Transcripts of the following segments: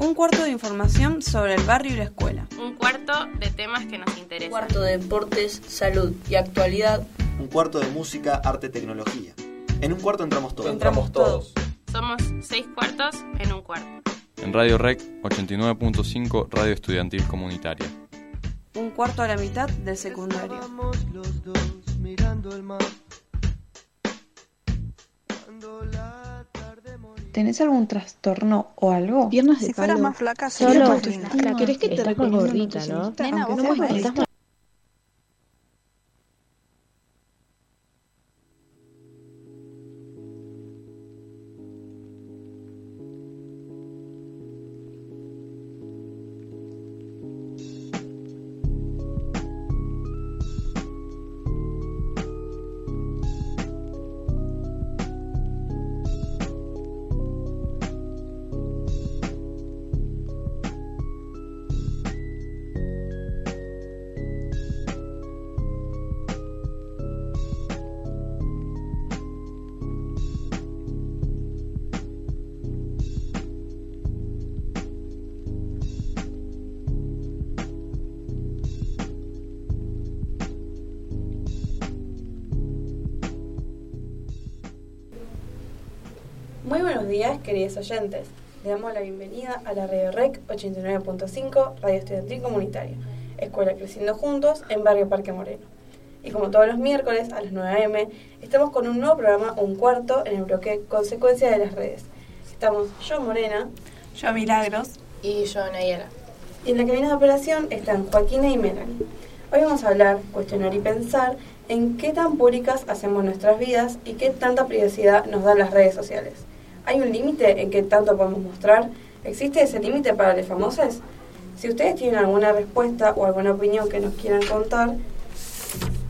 Un cuarto de información sobre el barrio y la escuela. Un cuarto de temas que nos interesan. Un cuarto de deportes, salud y actualidad. Un cuarto de música, arte, tecnología. En un cuarto entramos todos. Entramos todos. Somos seis cuartos en un cuarto. En Radio Rec 89.5 Radio Estudiantil Comunitaria. Un cuarto a la mitad del secundario. los dos mirando el mar. ¿Tenés algún trastorno o algo? Piernas de si palo. fueras más flaca, Solo sería autoestima. ¿Querés que te recomiende un gordita, ¿no? Nena, vos no sos días, queridos oyentes. Le damos la bienvenida a la Radio Rec 89.5, Radio Estudiantil Comunitaria, Escuela Creciendo Juntos en Barrio Parque Moreno. Y como todos los miércoles a las 9 am, estamos con un nuevo programa, un cuarto, en el bloque Consecuencia de las Redes. Estamos yo, Morena, Yo Milagros. Y yo, Nayara. y en la cabina de operación están Joaquina y Melanie. Hoy vamos a hablar, cuestionar y pensar en qué tan públicas hacemos nuestras vidas y qué tanta privacidad nos dan las redes sociales. ¿Hay un límite en qué tanto podemos mostrar? ¿Existe ese límite para los famosos? Si ustedes tienen alguna respuesta o alguna opinión que nos quieran contar,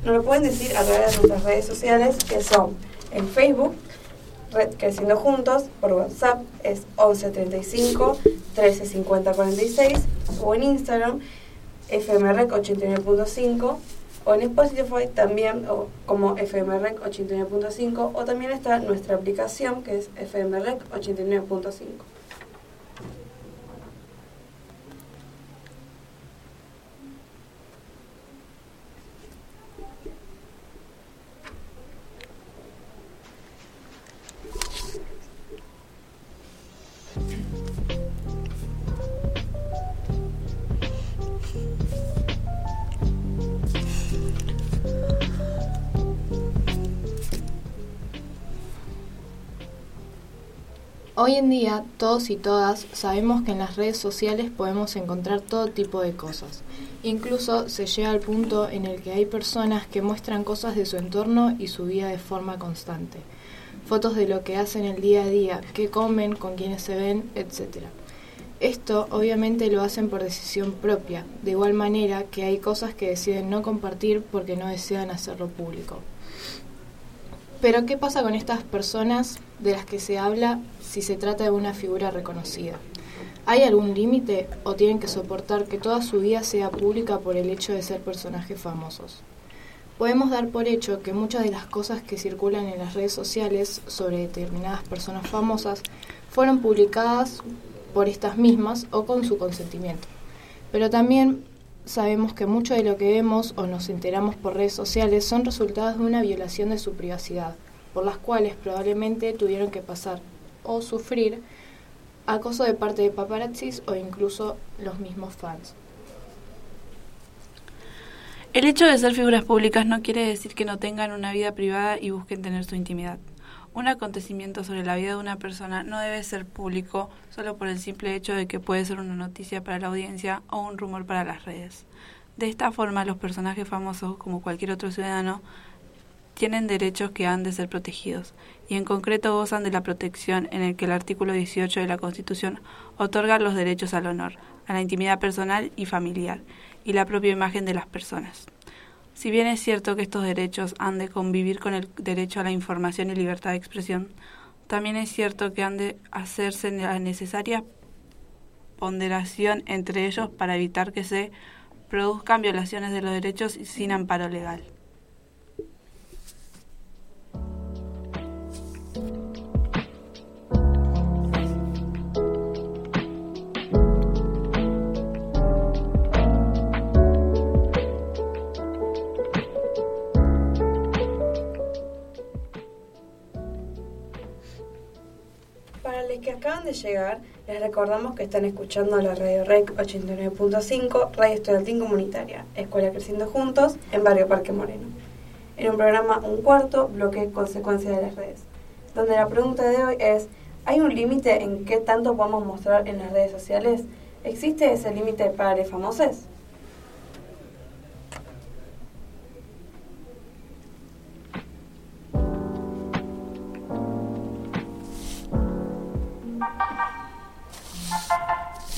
nos lo pueden decir a través de nuestras redes sociales que son en Facebook, Red Creciendo Juntos, por WhatsApp es 1135 13 50 46 o en Instagram FMREC 89.5 o en Spotify también o como FMREC 89.5 o también está nuestra aplicación que es FMREC 89.5. Hoy en día, todos y todas sabemos que en las redes sociales podemos encontrar todo tipo de cosas. Incluso se llega al punto en el que hay personas que muestran cosas de su entorno y su vida de forma constante. Fotos de lo que hacen el día a día, qué comen, con quiénes se ven, etc. Esto obviamente lo hacen por decisión propia, de igual manera que hay cosas que deciden no compartir porque no desean hacerlo público. Pero ¿qué pasa con estas personas de las que se habla si se trata de una figura reconocida? ¿Hay algún límite o tienen que soportar que toda su vida sea pública por el hecho de ser personajes famosos? Podemos dar por hecho que muchas de las cosas que circulan en las redes sociales sobre determinadas personas famosas fueron publicadas por estas mismas o con su consentimiento. Pero también sabemos que mucho de lo que vemos o nos enteramos por redes sociales son resultados de una violación de su privacidad, por las cuales probablemente tuvieron que pasar o sufrir acoso de parte de paparazzis o incluso los mismos fans. El hecho de ser figuras públicas no quiere decir que no tengan una vida privada y busquen tener su intimidad. Un acontecimiento sobre la vida de una persona no debe ser público solo por el simple hecho de que puede ser una noticia para la audiencia o un rumor para las redes. De esta forma, los personajes famosos, como cualquier otro ciudadano, tienen derechos que han de ser protegidos, y en concreto gozan de la protección en el que el artículo 18 de la Constitución otorga los derechos al honor, a la intimidad personal y familiar, y la propia imagen de las personas. Si bien es cierto que estos derechos han de convivir con el derecho a la información y libertad de expresión, también es cierto que han de hacerse la necesaria ponderación entre ellos para evitar que se produzcan violaciones de los derechos sin amparo legal. Que acaban de llegar, les recordamos que están escuchando la Radio REC 89.5, Radio Estudiantil Comunitaria, Escuela Creciendo Juntos, en Barrio Parque Moreno. En un programa Un Cuarto, bloque Consecuencias de las Redes, donde la pregunta de hoy es, ¿hay un límite en qué tanto podemos mostrar en las redes sociales? ¿Existe ese límite para los famosos?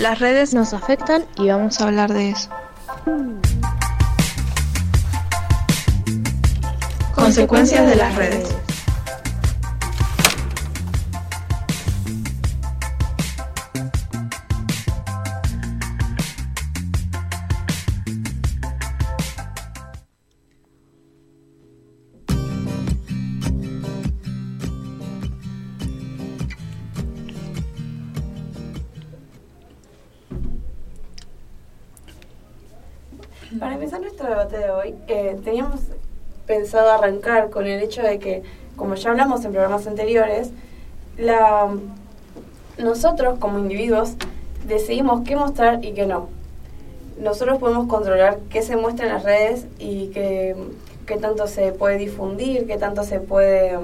Las redes nos afectan y vamos a hablar de eso. Consecuencias de las redes. Eh, teníamos pensado arrancar con el hecho de que, como ya hablamos en programas anteriores, la, nosotros como individuos decidimos qué mostrar y qué no. Nosotros podemos controlar qué se muestra en las redes y qué, qué tanto se puede difundir, qué tanto se puede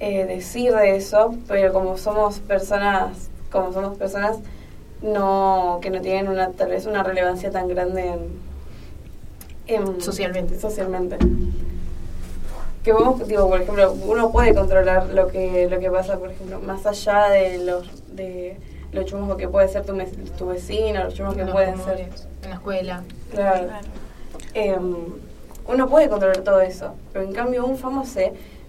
eh, decir de eso, pero como somos personas, como somos personas no que no tienen una tal vez una relevancia tan grande en, en- Socialmente. socialmente que vos digo por ejemplo uno puede controlar lo que lo que pasa por ejemplo más allá de los de los chumos que puede ser tu, mes- tu vecino los chumos que los pueden ser en la escuela. Claro. Em, uno puede controlar todo eso, pero en cambio un famoso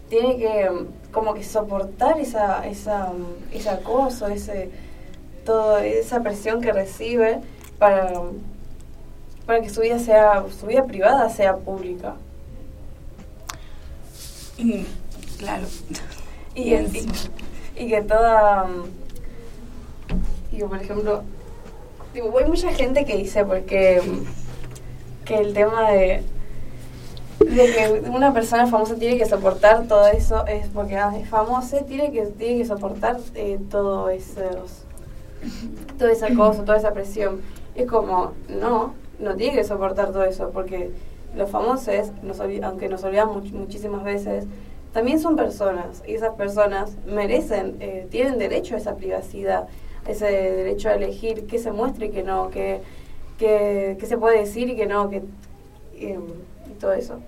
tiene que em, como que soportar esa esa em, ese acoso, ese todo esa presión que recibe para para que su vida sea su vida privada sea pública. Y, claro. Y, el- y, y que toda mm, digo por ejemplo digo, hay mucha gente que dice porque mm, que el tema de de que una persona famosa tiene que soportar todo eso es porque ah, es famosa tiene que tiene que soportar eh, todo esos todo ese acoso toda esa presión es como no no tiene que soportar todo eso porque los famosos nos aunque nos olvidamos much- muchísimas veces también son personas y esas personas merecen eh, tienen derecho a esa privacidad ese derecho a elegir qué se muestra y qué no qué qué- qué se puede decir y qué no em, y todo eso.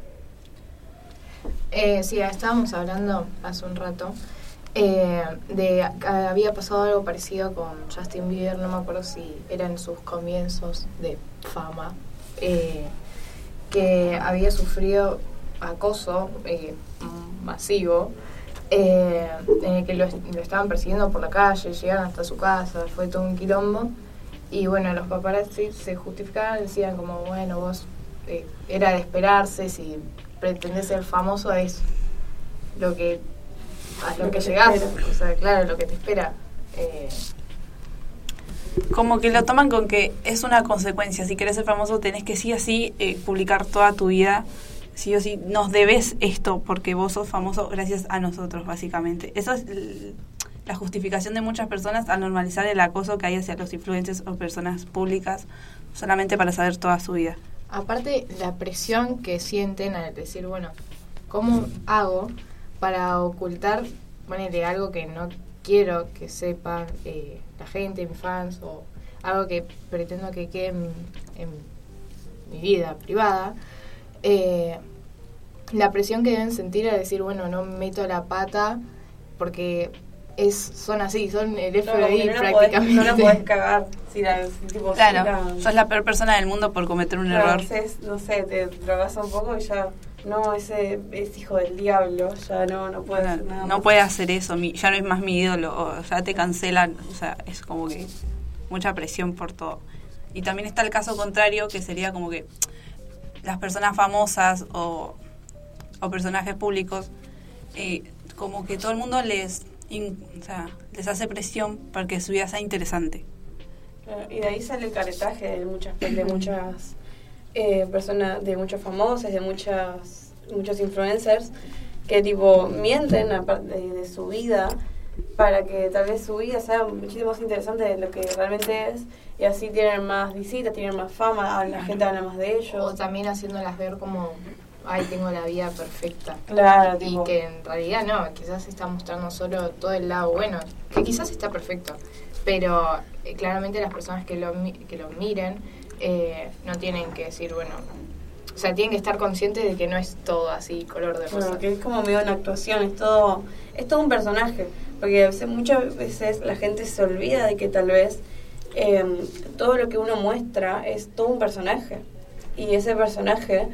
Eh, sí, estábamos hablando hace un rato eh, de había pasado algo parecido con Justin Bieber, no me acuerdo si eran sus comienzos de fama, eh, que había sufrido acoso eh, masivo, eh, en el que lo, lo estaban persiguiendo por la calle, llegaron hasta su casa, fue todo un quilombo. Y bueno, los paparazzi se justificaban, decían como, bueno, vos eh, era de esperarse, si pretendés ser famoso es lo que a lo, Lo que, que llegás, o sea, claro, lo que te espera. Eh, Como que lo toman con que es una consecuencia. Si querés ser famoso, tenés que sí o sí eh, publicar toda tu vida. Sí o sí, nos debes esto porque vos sos famoso gracias a nosotros, básicamente. Eso es la justificación de muchas personas al normalizar el acoso que hay hacia los influencers o personas públicas solamente para saber toda su vida. Aparte, la presión que sienten al decir, bueno, ¿cómo hago para ocultar, ponele, algo que no quiero que sepan eh, la gente, mis fans, o algo que pretendo que quede en, en mi vida privada? Eh, la presión que deben sentir al decir, bueno, no meto la pata porque es son así, son el FBI Claro, porque no la podés- prácticamente. no la podés cagar si la, si tipo, si Claro, la- sos la peor persona del mundo por cometer un Claro, error. haces, no sé, te drogas un poco y ya, no, ese es hijo del diablo, ya no, no puede hacer nada no más. puede hacer eso, mi- ya no es más mi ídolo, o ya te cancelan, o sea, es como que mucha presión por todo. Y también está el caso contrario, que sería como que las personas famosas o, o personajes públicos, eh, como que todo el mundo les, in- o sea, les hace presión para que su vida sea interesante. Claro, y de ahí sale el caretaje de muchas, de muchas eh, personas, de muchos famosos, de muchas, muchos influencers que tipo mienten aparte de, de su vida para que tal vez su vida sea muchísimo más interesante de lo que realmente es y así tienen más visitas, tienen más fama, la gente habla más de O ellos. también haciéndolas ver como, ay, tengo la vida perfecta. Claro, Y tipo, que en realidad no, quizás está mostrando solo todo el lado bueno, que quizás está perfecto, pero eh, claramente las personas que lo, que lo miren eh, no tienen que decir, bueno, o sea, tienen que estar conscientes de que no es todo así color de rosa. Bueno, que es como medio una actuación, es todo, es todo un personaje. Porque a veces- muchas veces la gente se olvida de que tal vez eh, todo lo que uno muestra es todo un personaje. Y ese personaje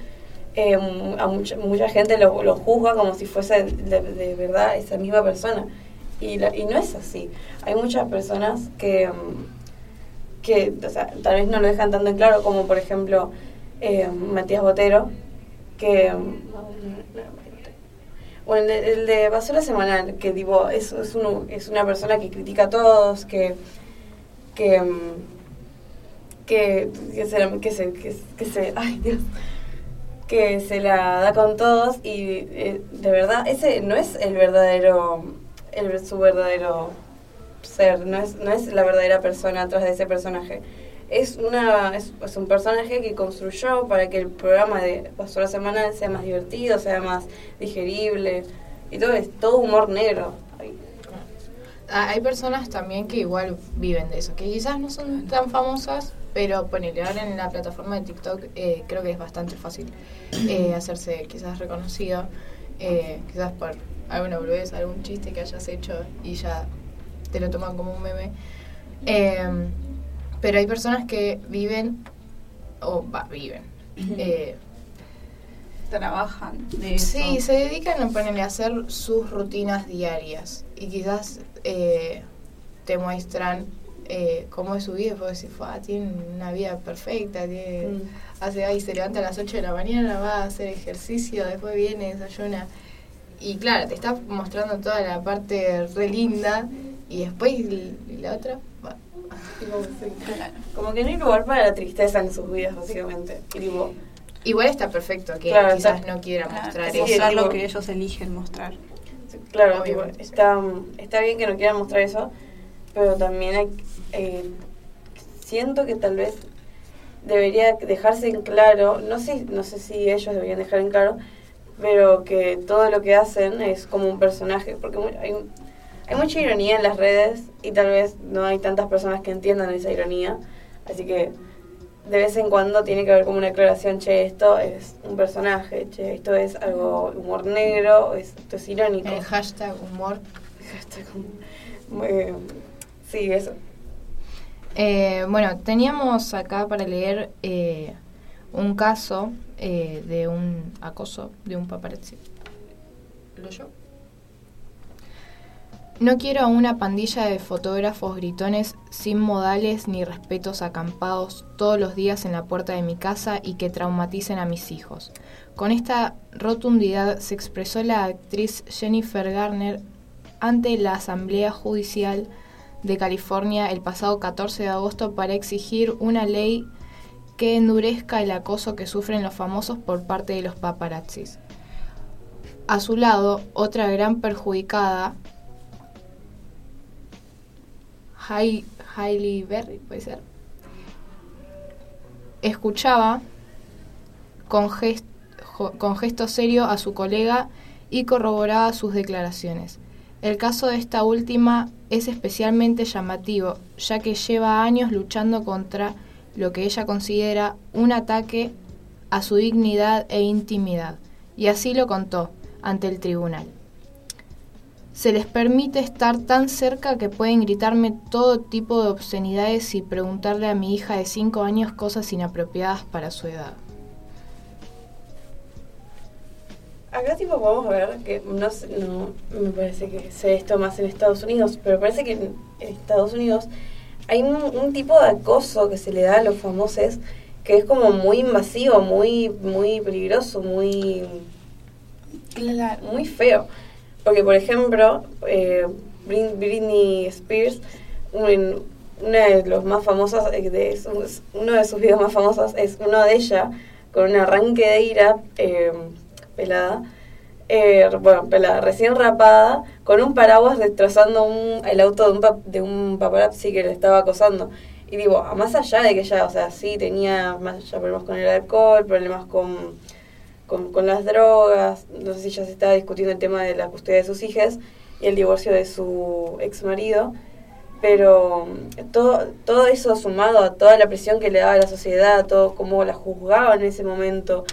eh, a mucha, mucha gente lo, lo juzga como si fuese de, de verdad esa misma persona. Y, la- y no es así. Hay muchas personas que, mm, que o sea, tal vez no lo dejan tanto en claro, como por ejemplo eh, Matías Botero, que... mm, Bueno, el de, Basura Semanal, que tipo, es, es, uno- es una persona que critica a todos, que... que mm, que, que se, que se, que, que se, ay Dios, que se la da con todos y eh, de verdad ese no es el verdadero, el, su verdadero ser, no es, no es la verdadera persona atrás de ese personaje. Es, una, es, es un personaje que construyó para que el programa de Basura Semanal sea más divertido, sea más digerible y todo es todo humor negro. Ay, Ah, Hay personas también que igual viven de eso, que quizás no son tan famosas, pero ponele, ahora en la plataforma de TikTok eh, creo que es bastante fácil eh, hacerse quizás reconocido, eh, quizás por alguna boludez, algún chiste que hayas hecho y ya te lo toman como un meme. Eh, pero hay personas que viven, o va, viven. eh, Trabajan de eso. Sí, se dedican a ponerle a hacer sus rutinas diarias y quizás eh, te muestran eh, cómo es su vida, porque si tiene una vida perfecta, tiene, Mm. hace ahí, se levanta a las 8 de la mañana, va a hacer ejercicio, después viene, desayuna. Y claro, te está mostrando toda la parte re linda y después y, y la otra, va. tipo. Como que no hay lugar para la tristeza en sus vidas, básicamente. Y tipo, Igual está perfecto que Claro, quizás está- no quiera Claro, mostrar sí, eso. mostrar lo que ellos eligen mostrar. Claro, tipo, está, está bien que no quieran mostrar eso, pero también hay, eh, siento que tal vez debería dejarse en claro, no sé, no sé si ellos deberían dejar en claro, pero que todo lo que hacen es como un personaje, porque hay, hay mucha ironía en las redes y tal vez no hay tantas personas que entiendan esa ironía, así que de vez en cuando tiene que haber como una aclaración, che, esto es un personaje, che, esto es algo humor negro, es- esto es irónico. El hashtag humor Hashtag eh, sí, eso. Eh, bueno, teníamos acá para leer eh, un caso eh, de un acoso de un paparazzi. ¿Lo yo? No quiero a una pandilla de fotógrafos gritones sin modales ni respetos acampados todos los días en la puerta de mi casa y que traumaticen a mis hijos. Con esta rotundidad se expresó la actriz Jennifer Garner ante la Asamblea Judicial de California el pasado 14 de agosto para exigir una ley que endurezca el acoso que sufren los famosos por parte de los paparazzis. A su lado, otra gran perjudicada, Hailey Berry, puede ser, escuchaba con, con gesto serio a su colega y corroboraba sus declaraciones. El caso de esta última es especialmente llamativo, ya que lleva años luchando contra lo que ella considera un ataque a su dignidad e intimidad, y así lo contó ante el tribunal. Se les permite estar tan cerca que pueden gritarme todo tipo de obscenidades y preguntarle a mi hija de 5 años cosas inapropiadas para su edad. Acá tipo podemos ver que no, sé- no me parece que sé esto más en Estados Unidos, pero parece que en, en Estados Unidos hay un, un tipo de acoso que se le da a los famosos que es como muy invasivo, muy muy peligroso, muy Claro. muy feo. Porque, por ejemplo, eh, Britney Spears, un- una de los más famosos, eh, de uno de sus videos más famosos es uno de ella con un arranque de ira eh, pelada, eh, bueno, pelada, recién rapada, con un paraguas destrozando un, el auto de un, pa- de un paparazzi que le estaba acosando. Y digo, más allá de que ella, o sea, sí tenía problemas con el alcohol, problemas con, con, con las drogas, no sé si ya se estaba discutiendo el tema de la custodia de sus hijas y el divorcio de su ex marido, pero mm, todo, todo eso sumado a toda la presión que le daba la sociedad, todo cómo la juzgaban en ese momento,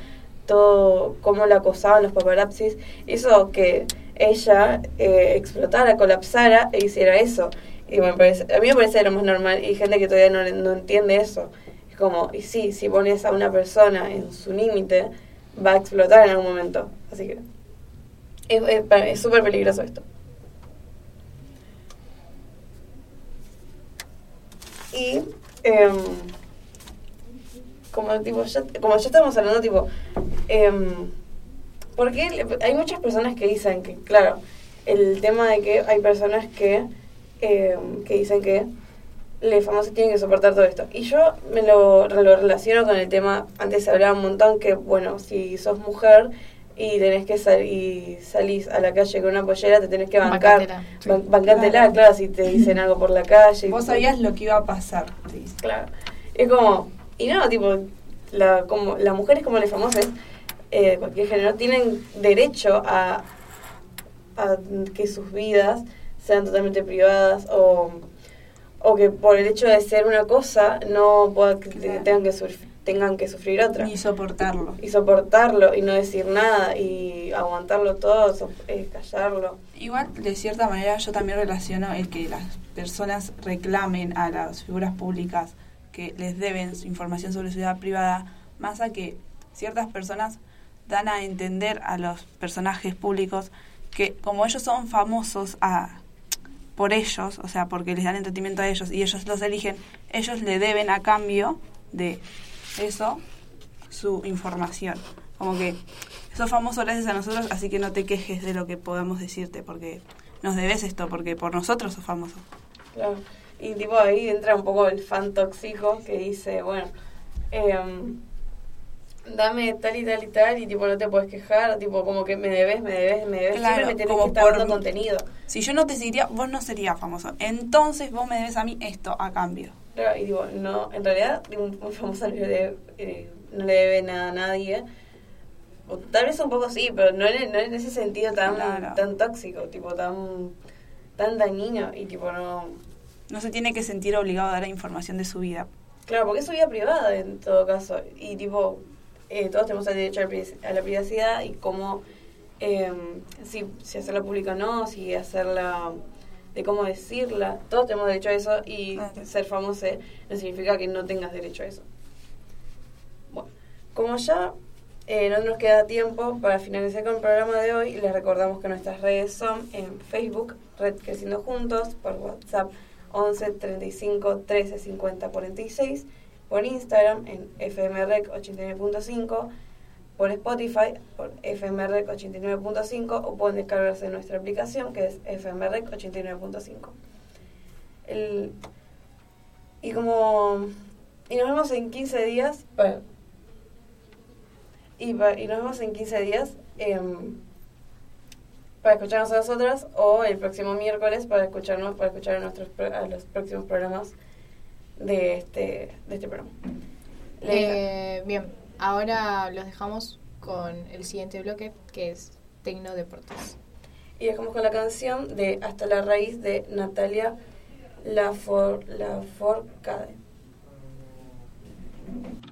todo cómo la acosaban los paparazzis, hizo que ella eh, explotara, colapsara e hiciera eso. Y me parece, a mí me parece lo más normal y gente que todavía no, no entiende eso. Es como, y sí, si pones a una persona en su límite, va a explotar en algún momento. Así que es súper peligroso esto. Y em, como tipo ya, como ya estamos hablando tipo em, porque hay muchas personas que dicen que claro el tema de que hay personas que em, que dicen que los famosos tienen que soportar todo esto y yo me lo, lo relaciono con el tema antes se hablaba un montón que bueno si sos mujer y tenés que salir y salís a la calle con una pollera te tenés que bancar Bancátela, sí. ban- bancátela Claro. claro si te dicen algo por la calle Vos sabías lo que iba a pasar. te dice. Claro. Es como, y no, tipo, la, como, las mujeres como las famosas, eh, cualquier género, tienen derecho a, a que sus vidas sean totalmente privadas o, o que por el hecho de ser una cosa no pueda, Claro. tengan, que sufrir, tengan que sufrir otra. Ni soportarlo. Y soportarlo y no decir nada y aguantarlo todo, so- eh, callarlo. Igual, de cierta manera, yo también relaciono el que las personas reclamen a las figuras públicas que les deben su información sobre su vida privada, más a que ciertas personas dan a entender a los personajes públicos que como ellos son famosos a, por ellos, o sea, porque les dan entretenimiento a ellos y ellos los eligen, ellos le deben a cambio de eso su información. Como que sos famoso gracias a nosotros, así que no te quejes de lo que podamos decirte, porque nos debes esto, porque por nosotros sos famoso. Claro. Y tipo ahí entra un poco el fan tóxico que dice, bueno, em, dame tal y tal y tal y tipo no te puedes quejar, tipo como que me debes, me debes, me debes, Claro, siempre me tenés como que estar por- dando contenido. Si yo no te seguiría, vos no serías famoso. Entonces vos me debes a mí esto a cambio. Claro, y digo, no, en realidad un, un famoso no le, debe, eh, no le debe nada a nadie. O tal vez un poco sí, pero no en, no en ese sentido tan, Claro. tan tóxico, tipo tan, tan dañino y tipo no... No se tiene que sentir obligado a dar información de su vida. Claro, porque es su vida privada en todo caso. Y tipo, eh, todos tenemos el derecho a la privacidad y cómo, eh, si, si hacerla pública o no, si hacerla, de cómo decirla. Todos tenemos derecho a eso y ser famoso no significa que no tengas derecho a eso. Bueno, como ya eh, no nos queda tiempo para finalizar con el programa de hoy, les recordamos que nuestras redes son en Facebook, Red Creciendo Juntos, por WhatsApp 11 35 13 50 46, por Instagram en FMREC 89.5, por Spotify por FMREC 89.5 o pueden descargarse nuestra aplicación que es FMREC 89.5. El- Y como... Y nos vemos en 15 días. y, y nos vemos en 15 días em, para escucharnos a nosotras o el próximo miércoles para escucharnos para escuchar a nuestros a los próximos programas de este de este programa. Eh, bien, ahora los dejamos con el siguiente bloque que es Tecno Deportes. Y dejamos con la canción de Hasta la raíz de Natalia Lafor, Laforcade. Sigo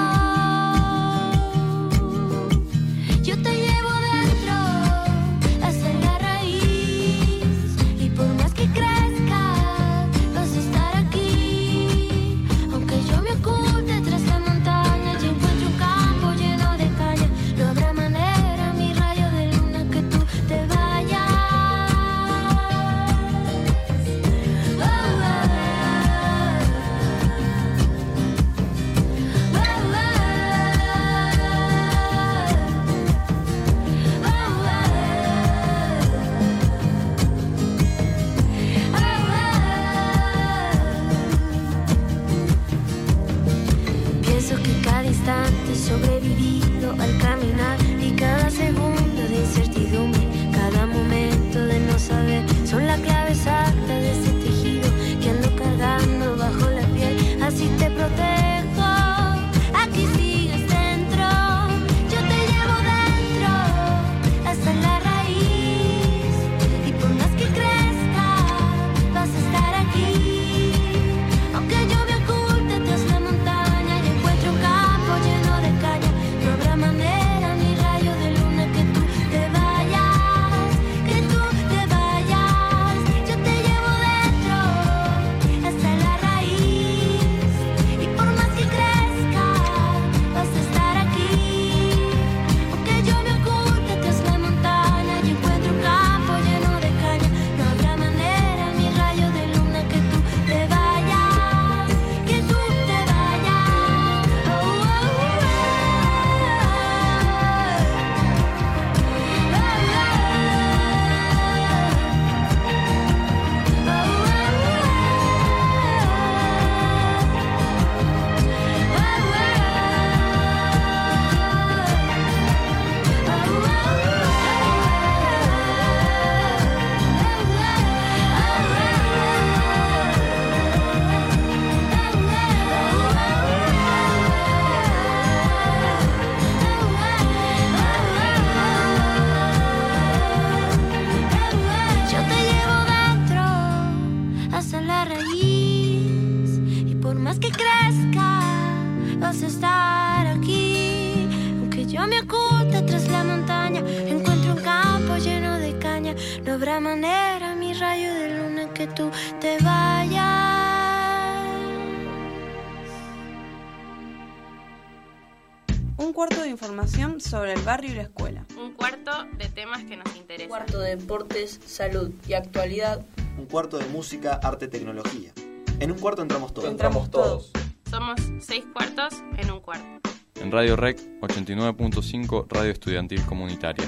Barrio y la escuela. Un cuarto de temas que nos interesan. Cuarto de deportes, salud y actualidad. Un cuarto de música, arte, tecnología. En un cuarto entramos todos. Entramos todos. Somos seis cuartos en un cuarto. En Radio Rec 89.5 Radio Estudiantil Comunitaria.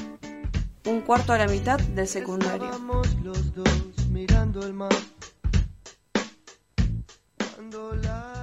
Un cuarto a la mitad del secundario. Estábamos los dos mirando el mar. Cuando la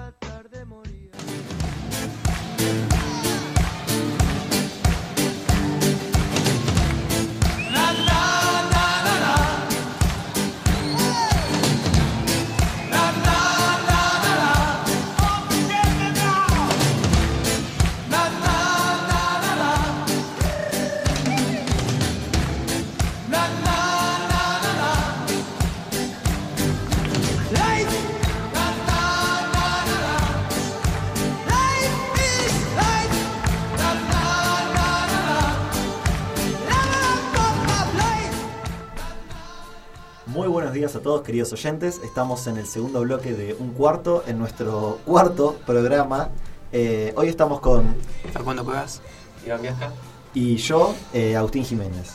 buenos días a todos, queridos oyentes. Estamos en el segundo bloque de Un Cuarto, en nuestro cuarto programa. Eh, hoy estamos con Facundo Cuevas. Iván Viaja. y yo, eh, Agustín Jiménez.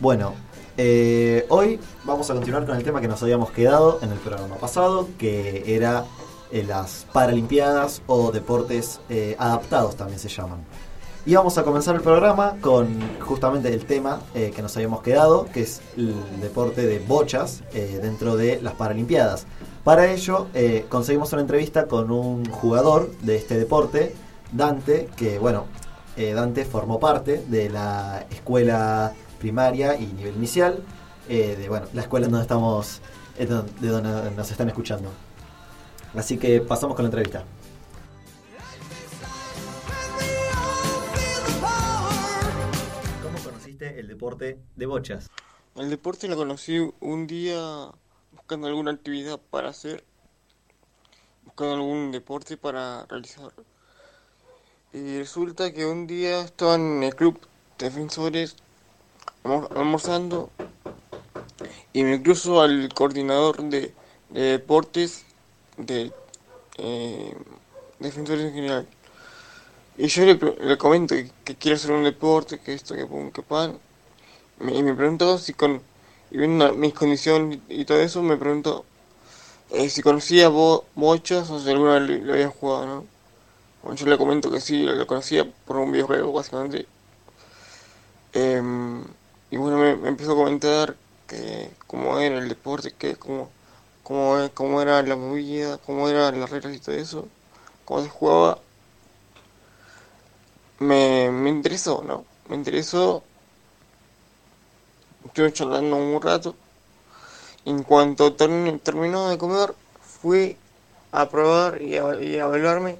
Bueno, eh, hoy vamos a continuar con el tema que nos habíamos quedado en el programa pasado, que era eh, las Paralimpiadas o deportes eh, adaptados también se llaman. Y vamos a comenzar el programa con justamente el tema eh, que nos habíamos quedado, que es el deporte de bochas eh, dentro de las Paralimpiadas. Para ello eh, conseguimos una entrevista con un jugador de este deporte, Dante, que bueno, Dante formó parte de la escuela primaria y nivel inicial, de bueno, la escuela donde estamos, de donde nos están escuchando. Así que pasamos con la entrevista. Deporte de bochas? El deporte lo conocí un día buscando alguna actividad para hacer, buscando algún deporte para realizar. Y resulta que un día estaba en el club defensores almorzando y me cruzo al coordinador de, deportes de eh, defensores en general. Y yo le, comento que, quiero hacer un deporte, que esto, que pum, que pan. Y me preguntó si con. Y viendo mis condiciones y todo eso, me preguntó eh, si conocía bo, bochas o si alguna vez lo había jugado, ¿no? Bueno, yo le comento que sí, lo, conocía por un videojuego, básicamente. Em, y bueno, me, me, empezó a comentar que cómo era el deporte, que cómo, cómo, cómo era la movida, cómo eran las reglas y todo eso, cómo se jugaba me, me interesó, ¿no? Me interesó. Estuve charlando un rato. En cuanto terminó de comer, fui a probar y a, y a evaluarme.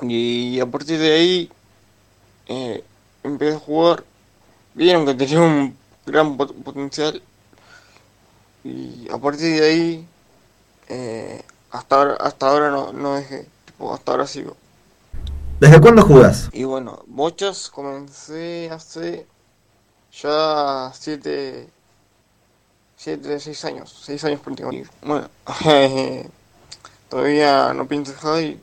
Y a partir de ahí eh, empecé a jugar. Vieron que tenía un gran potencial. Y a partir de ahí, eh, hasta ahora, hasta ahora no, no dejé. hasta ahora sigo. ¿Desde cuándo jugás? Y bueno, bochas comencé hace ya 7, 7, 6 años, 6 años prácticamente. Bueno, todavía no pienso dejar y...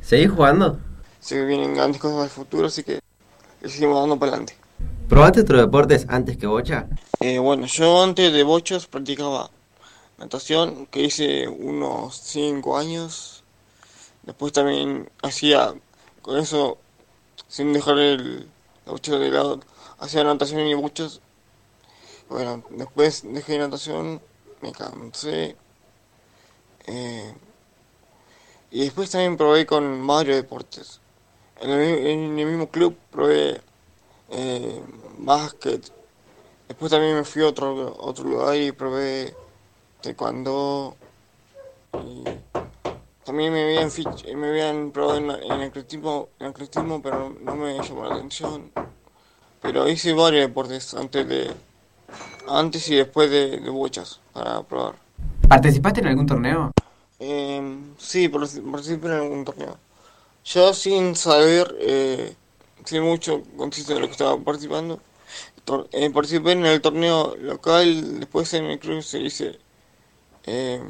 ¿Seguís jugando? Sé que vienen grandes cosas del futuro, así que seguimos dando para adelante. ¿Probaste otros deportes antes que bocha? Eh, bueno, yo antes de bochas practicaba natación, que hice unos 5 años. Después también hacía con eso, sin dejar el, la de lado, hacía natación y muchos. Bueno, después dejé natación, me cansé. Eh, y después también probé con varios deportes. En el, mismo club probé eh, básquet. Después también me fui a otro, otro lugar y probé taekwondo. Y también me habían, me habían probado en, en, el atletismo, en pero no me llamó la atención. Pero hice varios deportes antes de antes y después de, de bochas para probar. ¿Participaste en algún torneo? Eh, sí, participé en algún torneo. Yo sin saber, eh, sin mucho consiste de lo que estaba participando, eh, participé en el torneo local, después en el club se dice eh,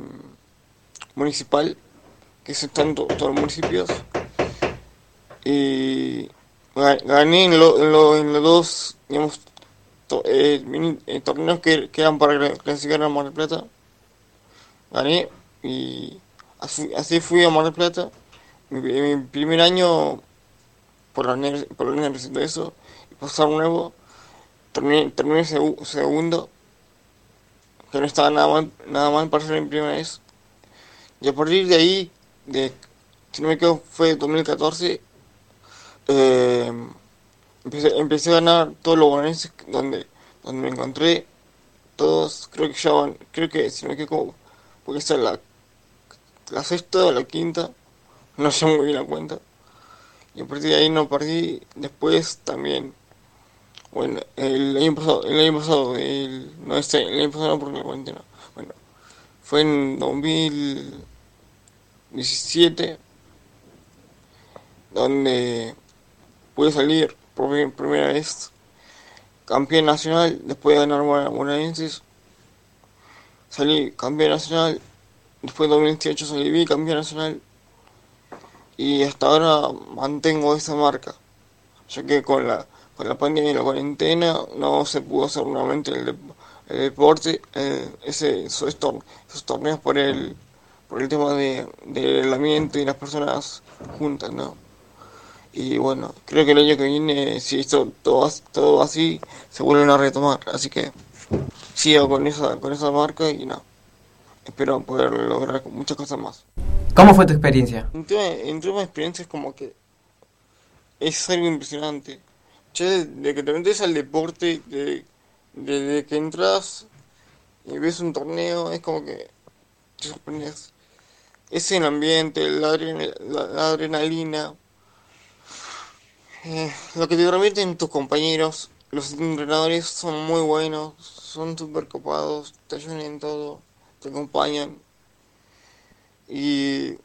municipal que están en todos los municipios. Y gané en, lo, en, los dos, eh, eh, torneos que, quedan para clasificar a Mar del Plata. Gané y así, fui a Mar del Plata. Mi, mi primer año, por la, por la de eso, y pasar nuevo, terminé, terminé segundo, que no estaba nada mal, nada mal para ser mi primera vez. Y a partir de ahí de, si no me equivoco, fue 2014, eh, empecé, empecé, a ganar todos los bonaerenses donde, donde me encontré, todos, creo que ya van, creo que si no me equivoco, porque esta es la, la sexta o la quinta, no sé muy bien la cuenta, y a partir de ahí no perdí, después también, bueno, el año pasado, el año pasado, no este, el año pasado no porque la cuarentena, bueno, fue en 2000 17, donde pude salir por primera vez campeón nacional después de ganar Bonaerenses. Salí campeón nacional, después de 2018 salí bicampeón nacional y hasta ahora mantengo esa marca, ya que con la, con la pandemia y la cuarentena no se pudo hacer nuevamente el, deporte, eh, ese, esos, torneos por el por el tema de, del ambiente y las personas juntas, ¿no? Y bueno, creo que el año que viene, si esto todo, todo así, se vuelven a retomar. Así que sigo con esa, con esa marca y no. Espero poder lograr muchas cosas más. ¿Cómo fue tu experiencia? En tema, en tema de experiencia es como que es algo impresionante. Che, de que te metes al deporte, de, desde que entras y ves un torneo, es como que te sorprendes es el ambiente, la, adrenalina, eh, lo que te permiten tus compañeros, los entrenadores son muy buenos, son súper copados, te ayudan en todo, te acompañan. Y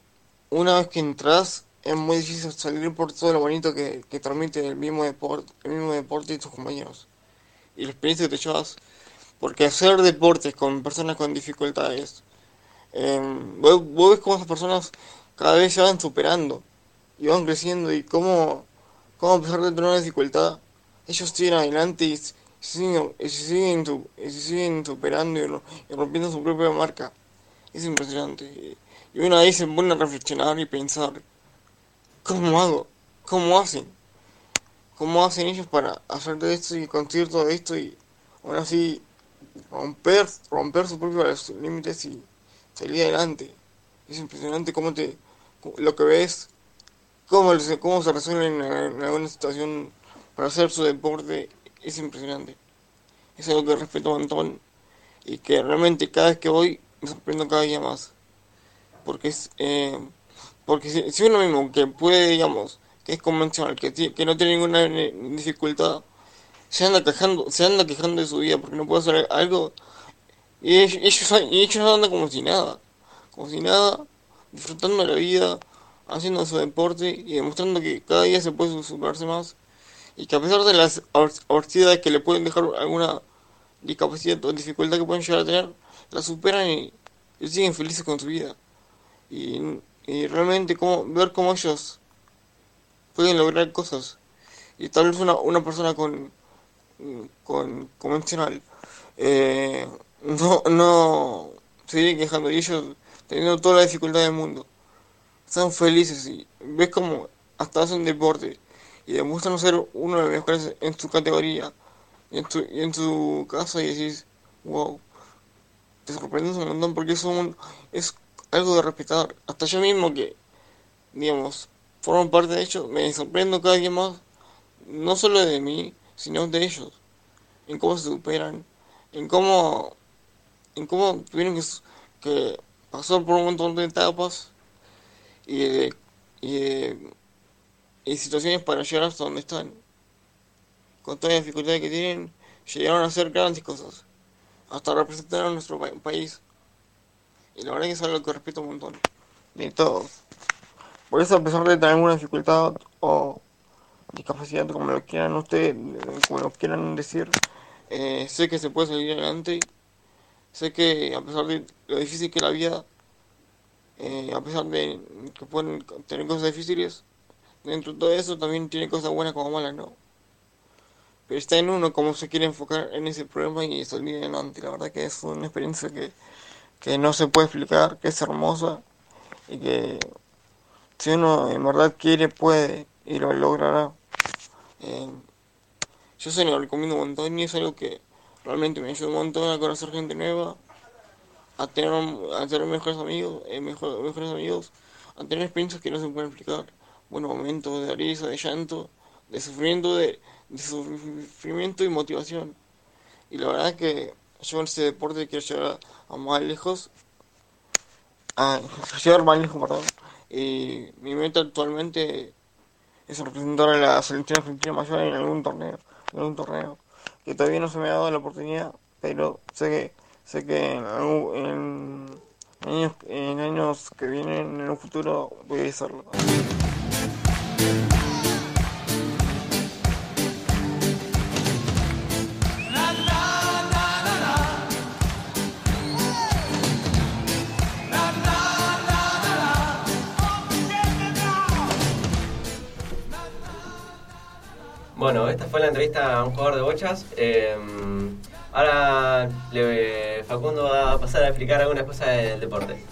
una vez que entras, es muy difícil salir por todo lo bonito que, que transmite el mismo deporte, el mismo deporte y tus compañeros. Y la experiencia que te llevas, porque hacer deportes con personas con dificultades, vos, vos ves cómo esas personas cada vez se van superando y van creciendo y cómo, cómo a pesar de tener una dificultad, ellos siguen adelante y siguen, y siguen, superando y, ro- y rompiendo su propia marca. Es impresionante. Y una vez se pone a reflexionar y pensar, ¿cómo hago? ¿Cómo hacen? ¿Cómo hacen ellos para hacer de esto y conseguir todo esto y aún así romper, romper sus propios límites y salir adelante? Es impresionante cómo te, lo que ves, cómo, cómo se resuelven en, alguna situación para hacer su deporte, es impresionante. Es algo que respeto un montón y que realmente cada vez que voy me sorprendo cada día más. Porque es, eh, porque si, uno mismo que puede, digamos, que es convencional, que, que no tiene ninguna eh, dificultad, se anda quejando, se anda quejando de su vida porque no puede hacer algo y ellos, y ellos andan como si nada, como si nada, disfrutando la vida, haciendo su deporte y demostrando que cada día se puede superarse más y que a pesar de las advers- adversidades que le pueden dejar alguna discapacidad o dificultad que pueden llegar a tener, la superan y, siguen felices con su vida. Y, realmente como, ver cómo ellos pueden lograr cosas. Y tal vez una, una persona con, con convencional eh, no, no se viene quejando y ellos teniendo toda la dificultad del mundo. Están felices y ves como hasta hacen deporte y demuestran ser uno de los mejores en su categoría y en su, y en su casa y decís, wow, te sorprendes un montón porque es, es algo de respetar. Hasta yo mismo que, digamos, formo parte de ellos, me sorprendo cada día más, no solo de mí, sino de ellos, en cómo se superan, en cómo, en cómo tuvieron que pasar por un montón de etapas y de, y situaciones para llegar hasta donde están. Con todas las dificultades que tienen, llegaron a hacer grandes cosas, hasta representar a nuestro pa- país. Y la verdad que es algo que respeto un montón, de todos. Por eso, a pesar de tener alguna dificultad o discapacidad, como lo quieran ustedes, como lo quieran decir, eh, sé que se puede salir adelante. Sé que a pesar de lo difícil que la vida, eh, a pesar de que pueden tener cosas difíciles, dentro de todo eso también tiene cosas buenas como malas, ¿no? Pero está en uno cómo se quiere enfocar en ese problema y salir adelante. La verdad que es una experiencia que, que no se puede explicar, que es hermosa y que si uno en verdad quiere, puede y lo logrará. Eh, yo se lo recomiendo un montón y es algo que realmente me ayuda un montón a conocer gente nueva, a tener, a tener mejores amigos, eh, mejor- mejores amigos, a tener experiencias que no se pueden explicar. Buenos momentos de risa, de llanto, de sufrimiento, de, sufrimiento y motivación. Y la verdad que yo en este deporte quiero llegar a más lejos, a llegar más lejos, perdón. Y mi meta actualmente es representar a la selección argentina mayor en algún torneo, en algún torneo, que todavía no se me ha dado la oportunidad, pero sé que sé que en, años, en años que vienen, en un futuro, voy a hacerlo. Bueno, esta fue la entrevista a un jugador de bochas. Eh, ahora le- Facundo va a pasar a explicar algunas cosas del deporte.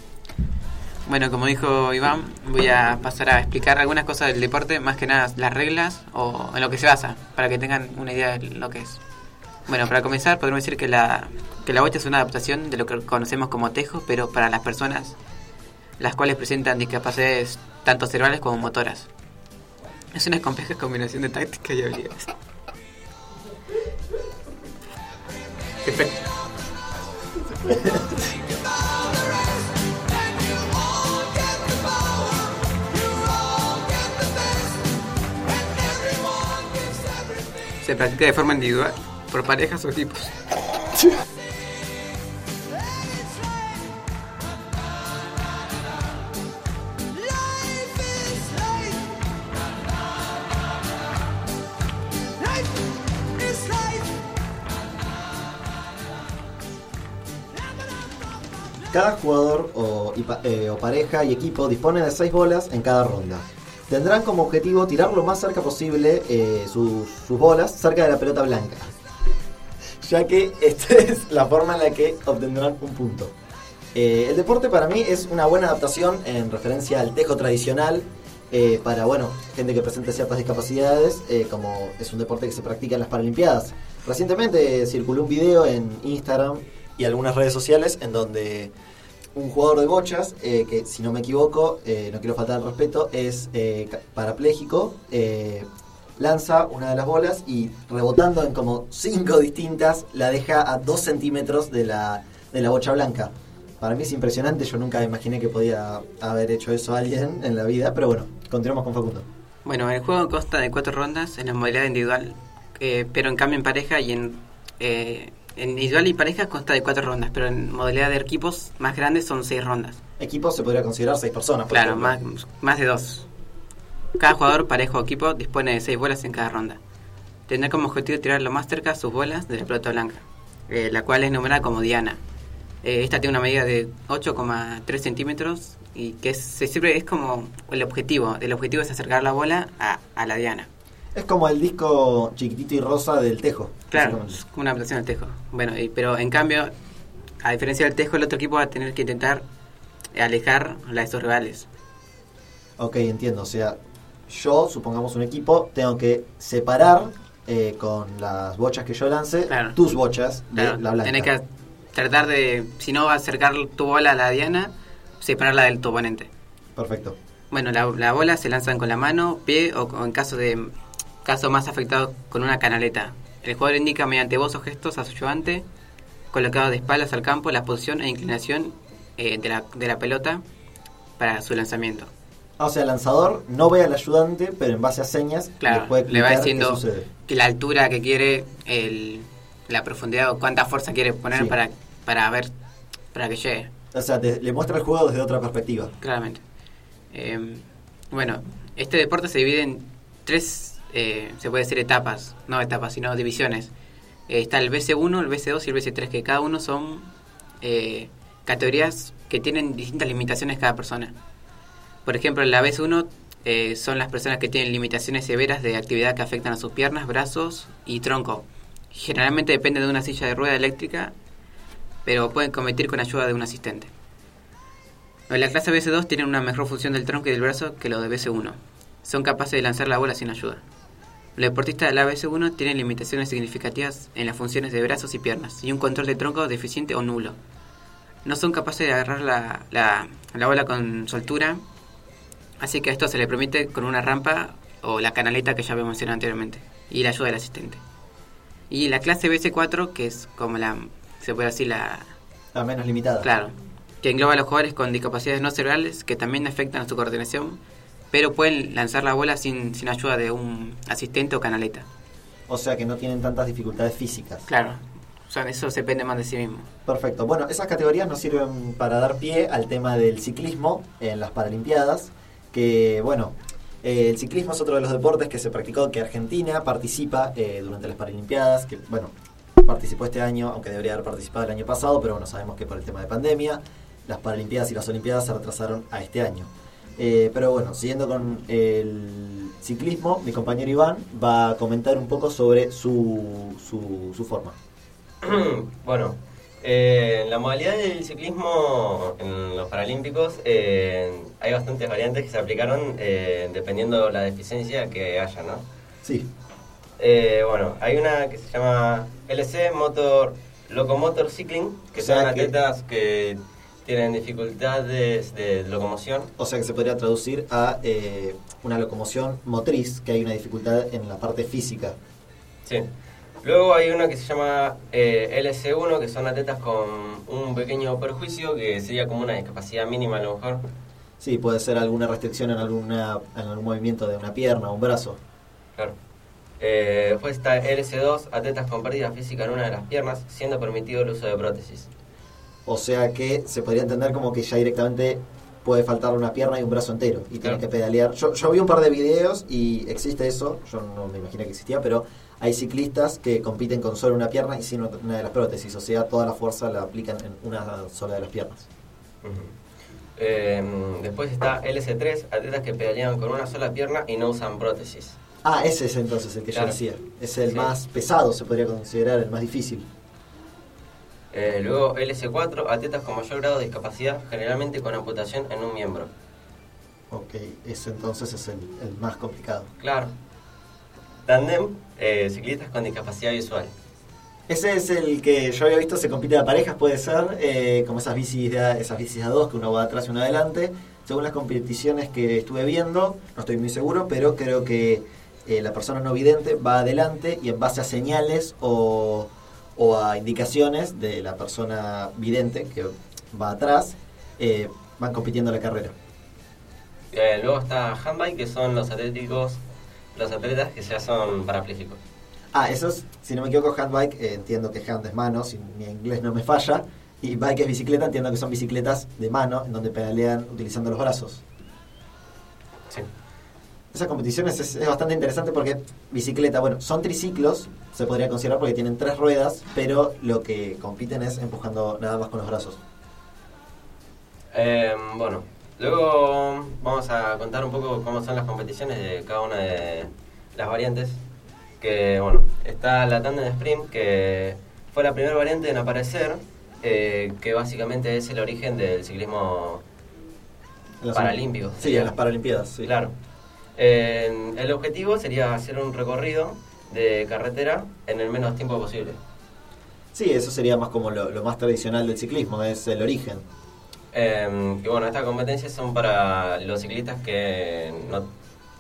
Bueno, como dijo Iván, voy a pasar a explicar algunas cosas del deporte, más que nada las reglas o en lo que se basa, para que tengan una idea de lo que es. Bueno, para comenzar podemos decir que la, que la bocha es una adaptación de lo que conocemos como tejo, pero para las personas las cuales presentan discapacidades tanto cerebrales como motoras. Es una compleja combinación de tácticas y habilidades. Se practica de forma individual, por parejas o equipos. Cada jugador eh, o pareja y equipo dispone de 6 bolas en cada ronda. Tendrán como objetivo tirar lo más cerca posible eh, sus, bolas cerca de la pelota blanca. Ya que esta es la forma en la que obtendrán un punto. Eh, el deporte para mí es una buena adaptación en referencia al tejo tradicional para bueno gente que presente ciertas discapacidades, como es un deporte que se practica en las Paralimpiadas. Recientemente circuló un video en Instagram y algunas redes sociales en donde un jugador de bochas, eh, que si no me equivoco, eh, no quiero faltar al respeto, es eh, parapléjico, eh, lanza una de las bolas y rebotando en como cinco distintas, la deja a dos centímetros de la, de la bocha blanca. Para mí es impresionante, yo nunca imaginé que podía haber hecho eso alguien en la vida, pero bueno, continuamos con Facundo. Bueno, el juego consta de cuatro rondas en la modalidad individual, pero en cambio en pareja y en, en individual y pareja consta de cuatro rondas, pero en modalidad de equipos más grandes son seis rondas. Equipo se podría considerar seis personas, por Claro, ejemplo. más, más de dos. Cada jugador, pareja o equipo dispone de seis bolas en cada ronda. Tendrá como objetivo tirar lo más cerca sus bolas de la pelota blanca, eh, la cual es numerada como Diana. Eh, esta tiene una medida de 8,3 centímetros y que es, se sirve, es como el objetivo. El objetivo es acercar la bola a, a la Diana. Es como el disco chiquitito y rosa del tejo. Claro, básicamente. es como una adaptación del tejo. Bueno, y- pero en cambio, a diferencia del tejo, el otro equipo va a tener que intentar alejar a sus rivales. Ok, entiendo. O sea, yo, supongamos un equipo, tengo que separar eh, con las bochas que yo lance tus bochas de Claro, la blanca. tenés que tratar de, si no, acercar tu bola a la diana, separarla del tu oponente. Perfecto. Bueno, la, la bola se lanzan con la mano, pie o, o en caso de caso más afectado con una canaleta. El jugador indica mediante voz o gestos a su ayudante, colocado de espaldas al campo, la posición e inclinación eh, de, la, de la pelota para su lanzamiento. Ah, o sea, el lanzador no ve al ayudante, pero en base a señas Claro, le, puede le va diciendo que la altura que quiere, el, la profundidad o cuánta fuerza quiere poner Sí. para, para ver, para que llegue. O sea, te- le muestra el juego desde otra perspectiva. Claramente. Eh, bueno, este deporte se divide en tres, eh, se puede decir etapas, no etapas, sino divisiones. Eh, está el BC1, el BC2 y el BC3, que cada uno son eh, categorías que tienen distintas limitaciones cada persona. Por ejemplo, en la BC1 eh, son las personas que tienen limitaciones severas de actividad que afectan a sus piernas, brazos y tronco. Generalmente depende de una silla de rueda eléctrica, pero pueden competir con ayuda de un asistente. En la clase BC2 tienen una mejor función del tronco y del brazo que los de BC1. Son capaces de lanzar la bola sin ayuda. Los deportistas de la BC1 tienen limitaciones significativas en las funciones de brazos y piernas y un control de tronco deficiente o nulo. No son capaces de agarrar la, la, la bola con soltura, así que a esto se le permite con una rampa o la canaleta que ya había mencionado anteriormente y la ayuda del asistente. Y la clase BC4, que es como la, se puede decir la, La menos limitada. Claro, que engloba a los jugadores con discapacidades no cerebrales que también afectan a su coordinación, pero pueden lanzar la bola sin, sin ayuda de un asistente o canaleta. O sea que no tienen tantas dificultades físicas. Claro, o sea, eso depende más de sí mismo. Perfecto. Bueno, esas categorías nos sirven para dar pie al tema del ciclismo en las Paralimpiadas, que bueno, eh, el ciclismo es otro de los deportes que se practicó, que Argentina participa eh, durante las Paralimpiadas, que bueno, participó este año, aunque debería haber participado el año pasado, pero bueno, sabemos que por el tema de pandemia, las Paralimpiadas y las Olimpiadas se retrasaron a este año. Eh, pero bueno, siguiendo con el ciclismo, mi compañero Iván va a comentar un poco sobre su, su, su forma. bueno, eh, en la modalidad del ciclismo en los Paralímpicos eh, hay bastantes variantes que se aplicaron eh, dependiendo la deficiencia que haya, ¿no? Sí. Eh, bueno, hay una que se llama LC Motor Locomotor Cycling, que O sea son que- atletas que tienen dificultades de locomoción. O sea que se podría traducir a eh, una locomoción motriz, que hay una dificultad en la parte física. Sí. Luego hay una que se llama eh, LC1, que son atletas con un pequeño perjuicio, que sería como una discapacidad mínima a lo mejor. Sí, puede ser alguna restricción en, alguna, en algún movimiento de una pierna o un brazo. Claro. Eh, después está LS2, atletas con pérdida física en una de las piernas, siendo permitido el uso de prótesis. O sea que se podría entender como que ya directamente puede faltar una pierna y un brazo entero y tienes que pedalear. Yo, yo vi un par de videos y existe eso, yo no me imaginé que existía, pero hay ciclistas que compiten con solo una pierna y sin una de las prótesis, o sea, toda la fuerza la aplican en una sola de las piernas. Eh, después está LS3, atletas que pedalean con una sola pierna y no usan prótesis. Ah, ese es entonces el que Claro. yo decía. Es el Sí. más pesado, se podría considerar, el más difícil. Eh, luego LS4, atletas con mayor grado de discapacidad, generalmente con amputación en un miembro. Ok, ese entonces es el, el más complicado. Claro. Tandem, eh, ciclistas con discapacidad visual. Ese es el que yo había visto, se compite a parejas, puede ser, eh, como esas bicis, de esas bicis a dos, que uno va atrás y uno adelante. Según las competiciones que estuve viendo, no estoy muy seguro, pero creo que eh, la persona no vidente va adelante y en base a señales o, o a indicaciones de la persona vidente que va atrás, eh, van compitiendo la carrera. Eh, luego está handbike, que son los atléticos, los atletas que ya son parapléjicos. Ah, esos, si no me equivoco, handbike, eh, entiendo que hand es mano, si mi inglés no me falla. Y bike es bicicleta, entiendo que son bicicletas de mano, en donde pedalean utilizando los brazos. Sí. Esa competición es, es- es bastante interesante porque bicicleta, bueno, son triciclos, se podría considerar porque tienen tres ruedas, pero lo que compiten es empujando nada más con los brazos. Eh, bueno, luego vamos a contar un poco cómo son las competiciones de cada una de las variantes. Que bueno, está la tandem sprint, que fue la primera variante en aparecer, eh, que básicamente es el origen del ciclismo las- paralímpico. Sí, en las Paralimpiadas, sí. Claro. Eh, el objetivo sería hacer un recorrido de carretera en el menos tiempo posible. Sí, eso sería más como lo, lo más tradicional del ciclismo, es el origen. Eh, y bueno, estas competencias son para los ciclistas que no,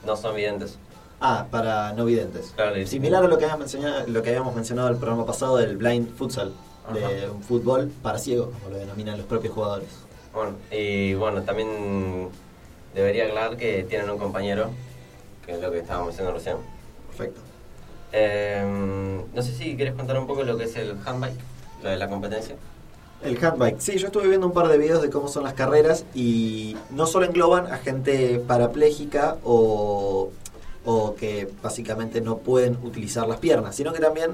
no son videntes. Ah, para no videntes. Claro, Similar a lo que, habíamos mencionado, lo que habíamos mencionado en el programa pasado del blind futsal, de un fútbol para ciegos, como lo denominan los propios jugadores. Bueno, y bueno, también debería aclarar que tienen un compañero, que es lo que estábamos diciendo recién. Perfecto. Eh, no sé si quieres contar un poco lo que es el handbike, lo de la competencia. El handbike, sí, yo estuve viendo un par de videos de cómo son las carreras y no solo engloban a gente parapléjica o, o que básicamente no pueden utilizar las piernas, sino que también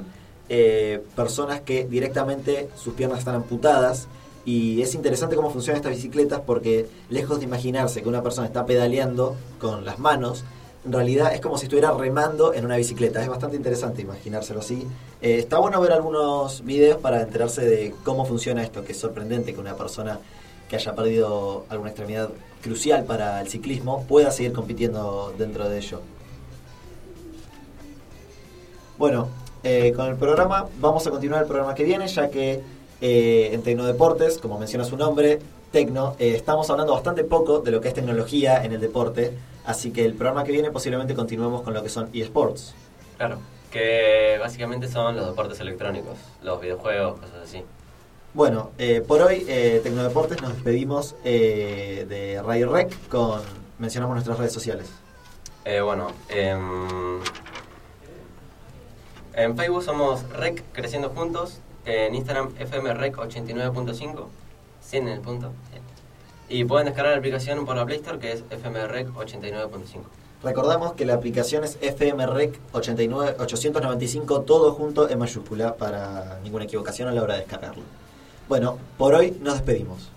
eh, personas que directamente sus piernas están amputadas y es interesante cómo funcionan estas bicicletas porque lejos de imaginarse que una persona está pedaleando con las manos, en realidad es como si estuviera remando en una bicicleta. Es bastante interesante imaginárselo así. Eh, está bueno ver algunos videos para enterarse de cómo funciona esto, que es sorprendente que una persona que haya perdido alguna extremidad crucial para el ciclismo pueda seguir compitiendo dentro de ello. Bueno, eh, con el programa vamos a continuar el programa que viene, ya que eh, en Tecnodeportes, como menciona su nombre, Tecno, eh, estamos hablando bastante poco de lo que es tecnología en el deporte, así que el programa que viene posiblemente continuemos con lo que son eSports. Claro, que básicamente son los deportes electrónicos, los videojuegos, cosas así. Bueno, eh, por hoy eh, Tecnodeportes nos despedimos eh, de Radio Rec con mencionamos nuestras redes sociales. bueno, em, en Facebook somos Rec Creciendo Juntos, en Instagram FMRec89.5 sin el punto. Y pueden descargar la aplicación por la Play Store que es FMREC 89.5. Recordamos que la aplicación es FMREC 895, todo junto en mayúscula para ninguna equivocación a la hora de descargarlo. Bueno, por hoy nos despedimos.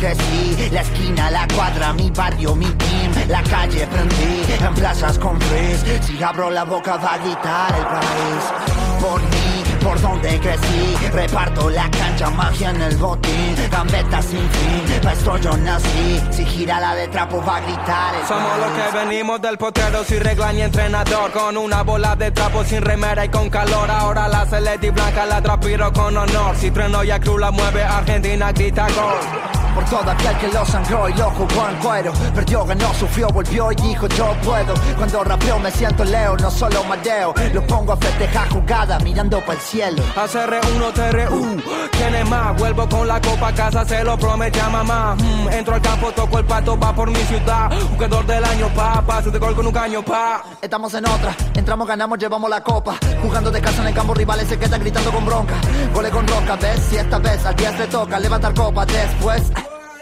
La esquina, la cuadra, mi barrio, mi team, la calle prendí, en plazas con frizz, si abro la boca va a gritar el país. Por mí, por donde crecí Reparto la cancha, magia en el botín. Gambeta sin fin, pa' esto yo nací. Si gira la de trapo va a gritar el Somos los que venimos del potrero sin regla ni entrenador. Con una bola de trapo sin remera y con calor. Ahora la celeste y blanca la trapiro con honor. Si treno y a cruz la mueve Argentina grita gol Por todo aquel que lo sangró y lo jugó en cuero Perdió, ganó, sufrió, volvió y dijo yo puedo Cuando rapeo me siento leo, no solo mareo Lo pongo a festejar jugada mirando para el cielo ACR1 TRU, ¿quién es más? Vuelvo con la copa a casa, se lo promete a mamá. Mm, entro al campo, toco el pato, va por mi ciudad. Jugador del año, pa, pase de gol con un caño, pa. Estamos en otra, entramos, ganamos, llevamos la copa Jugando de casa en el campo, rivales se quedan gritando con bronca Gole con roca, ves, si esta vez al 10 le toca levantar copa Después,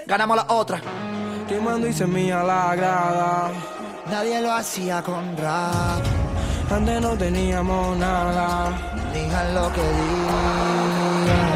ganamos la otra. Quemando y semilla la grada. Nadie lo hacía con rap. Antes no teníamos nada. Digan lo que digan.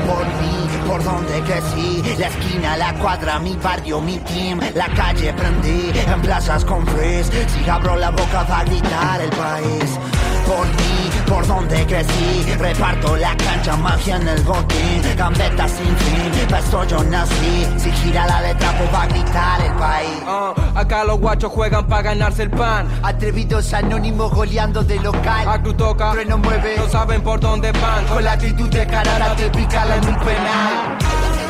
Por mí, por donde crecí. La esquina, la cuadra, mi barrio, mi team. La calle prendí, en plazas con frizz. Si abro la boca va a gritar el país. Por mí, por donde crecí Reparto la cancha, magia en el botín. Gambeta sin fin, pa' esto yo nací. Si gira la de trapo va a gritar el país. Ah, acá los guachos juegan para ganarse el pan. Atrevidos anónimos goleando de local. A cruz toca, Trueno mueve. no saben por dónde van. Con la actitud de carara te picala en un penal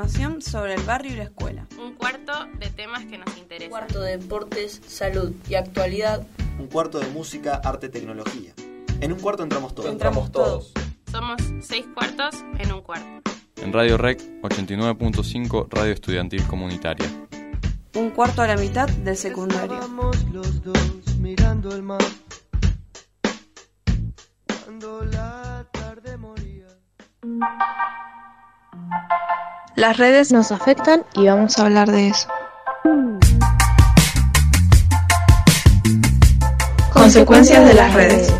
información sobre el barrio y la escuela. Un cuarto de temas que nos interesan. Cuarto de deportes, salud y actualidad. Un cuarto de música, arte, tecnología. En un cuarto entramos todos. Entramos todos. Somos seis cuartos en un cuarto. En Radio Rec 89.5 Radio Estudiantil Comunitaria. Un cuarto a la mitad del secundario. Estábamos los dos mirando el mar. Cuando la tarde moría. Las redes nos afectan y vamos a hablar de eso. Consecuencias de las redes.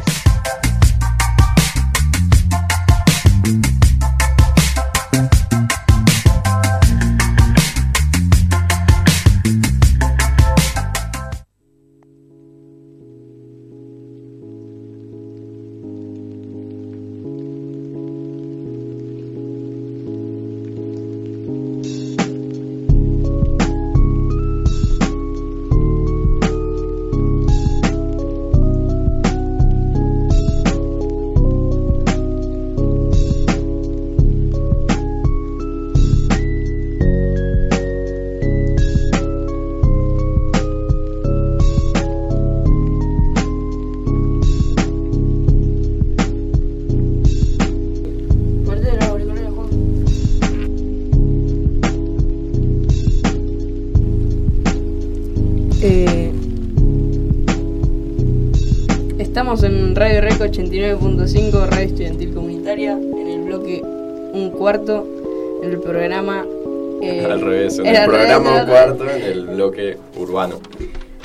99.5 Radio Estudiantil Comunitaria, en el bloque Un Cuarto, en el programa... Eh, al revés, en el, programa Un Cuarto, en el bloque urbano.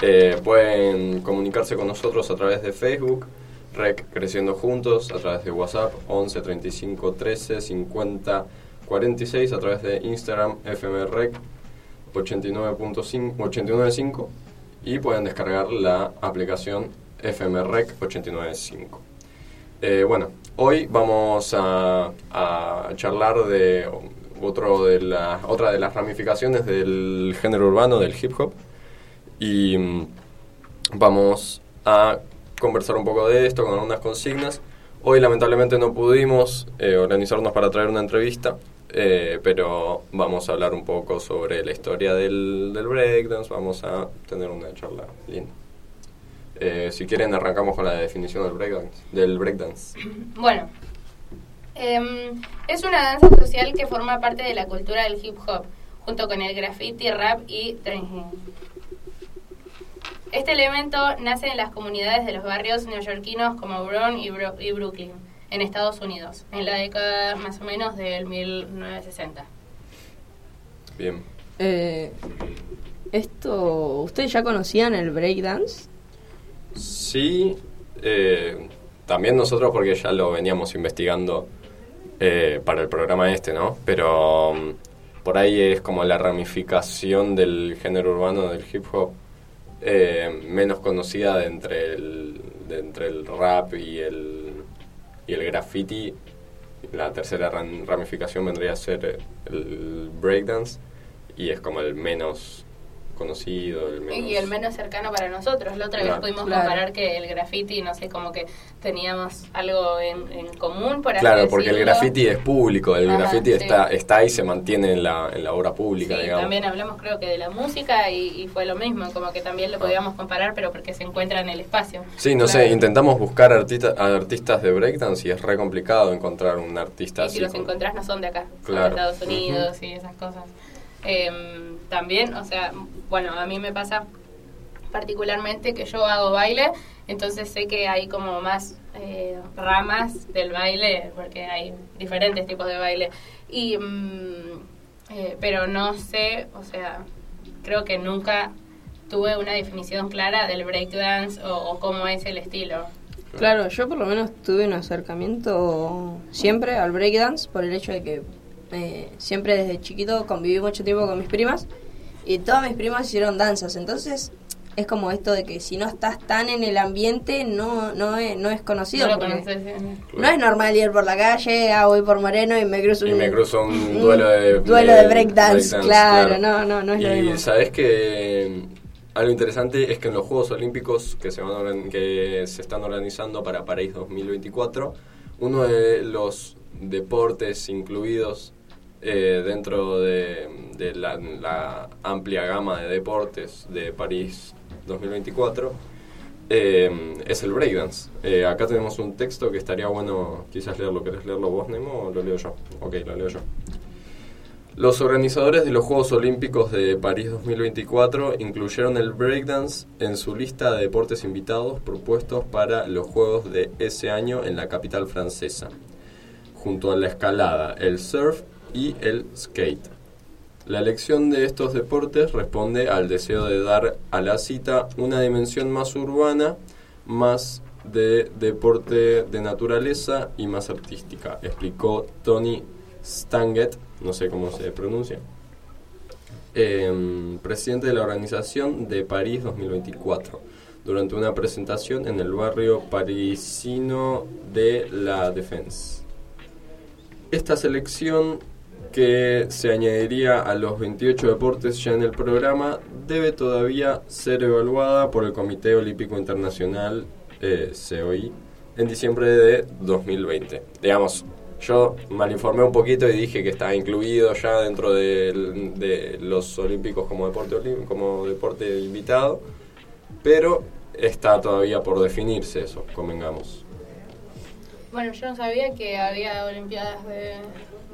Eh, pueden comunicarse con nosotros a través de Facebook, REC Creciendo Juntos, a través de WhatsApp 11 35 13 50 46, a través de Instagram FMREC 89.5 89.5 y pueden descargar la aplicación FMREC 89.5. Eh, bueno, hoy vamos a, charlar de otro de la, otra de las ramificaciones del género urbano, del hip hop. Y mm, vamos a conversar un poco de esto con algunas consignas. Hoy lamentablemente no pudimos eh, organizarnos para traer una entrevista, eh, pero vamos a hablar un poco sobre la historia del, del breakdance, vamos a tener una charla linda. Eh, si quieren arrancamos con la definición del breakdance. Del breakdance. Bueno, em, es una danza social que forma parte de la cultura del hip hop, junto con el graffiti, rap y trending. Este elemento nace en las comunidades de los barrios neoyorquinos como Bronx y, Bro- y Brooklyn, en Estados Unidos, en la década más o menos del 1960. Bien. Eh, Esto, ¿ustedes ya conocían el breakdance? Sí, eh, también nosotros porque ya lo veníamos investigando eh, para el programa este, ¿no? Pero mm, por ahí es como la ramificación del género urbano del hip hop eh, menos conocida de entre el, de entre el rap y el, y el graffiti. La tercera ram- ramificación vendría a ser el breakdance y es como el menos conocido, el menos... Y el menos cercano para nosotros. La otra Claro. vez pudimos Claro. comparar que el graffiti, no sé, como que teníamos algo en, en común, por así Claro, porque el graffiti es público, el Ajá, graffiti sí. está, está ahí, se mantiene en la, en la obra pública, Sí, digamos. también hablamos creo que de la música y, y fue lo mismo, como que también lo podíamos comparar, pero porque se encuentra en el espacio. Sí, no Claro. sé, intentamos buscar artista, a artistas de breakdance y es re complicado encontrar un artista Y así. si los con- encontrás no son de acá, son de Estados Unidos y esas cosas. Em, también, o sea, bueno, a mí me pasa particularmente que yo hago baile, entonces sé que hay como más eh, ramas del baile, porque hay diferentes tipos de baile. Y, mm, eh, pero no sé, o sea, creo que nunca tuve una definición clara del breakdance o, cómo es el estilo. Claro, yo por lo menos tuve un acercamiento siempre al breakdance por el hecho de que eh, siempre desde chiquito conviví mucho tiempo con mis primas y todas mis primas hicieron danzas, entonces es como esto de que si no estás tan en el ambiente no no es, no es conocido. No lo conoces, ¿eh? no es normal ir por la calle, ah, voy por Moreno y me cruzo Y un, me cruzo un duelo de, duelo de breakdance, claro, claro. no, no, no es lo Y mismo. sabes que algo interesante es que en los Juegos Olímpicos que se, van que se están organizando para París 2024, uno de los deportes incluidos eh, dentro de, de la, la amplia gama de deportes de París 2024 eh, es el breakdance. Eh, acá tenemos un texto que estaría bueno quizás leerlo. ¿Querés leerlo vos, Nemo, o lo leo yo? Ok, lo leo yo. Los organizadores de los Juegos Olímpicos de París 2024 incluyeron el breakdance en su lista de deportes invitados propuestos para los Juegos de ese año en la capital francesa, junto a la escalada, el surf y el skate. La elección de estos deportes responde al deseo de dar a la cita una dimensión más urbana, más de deporte de naturaleza y más artística, explicó Tony Stanget, no sé cómo se pronuncia, em, presidente de la organización de París 2024, durante una presentación en el barrio parisino de La Défense. Esta selección que se añadiría a los 28 deportes ya en el programa, debe todavía ser evaluada por el Comité Olímpico Internacional, eh, COI, en diciembre de 2020. Digamos, yo malinformé un poquito y dije que estaba incluido ya dentro de, de los Olímpicos como deporte, como deporte invitado, pero está todavía por definirse eso, convengamos. Bueno, yo no sabía que había olimpiadas de,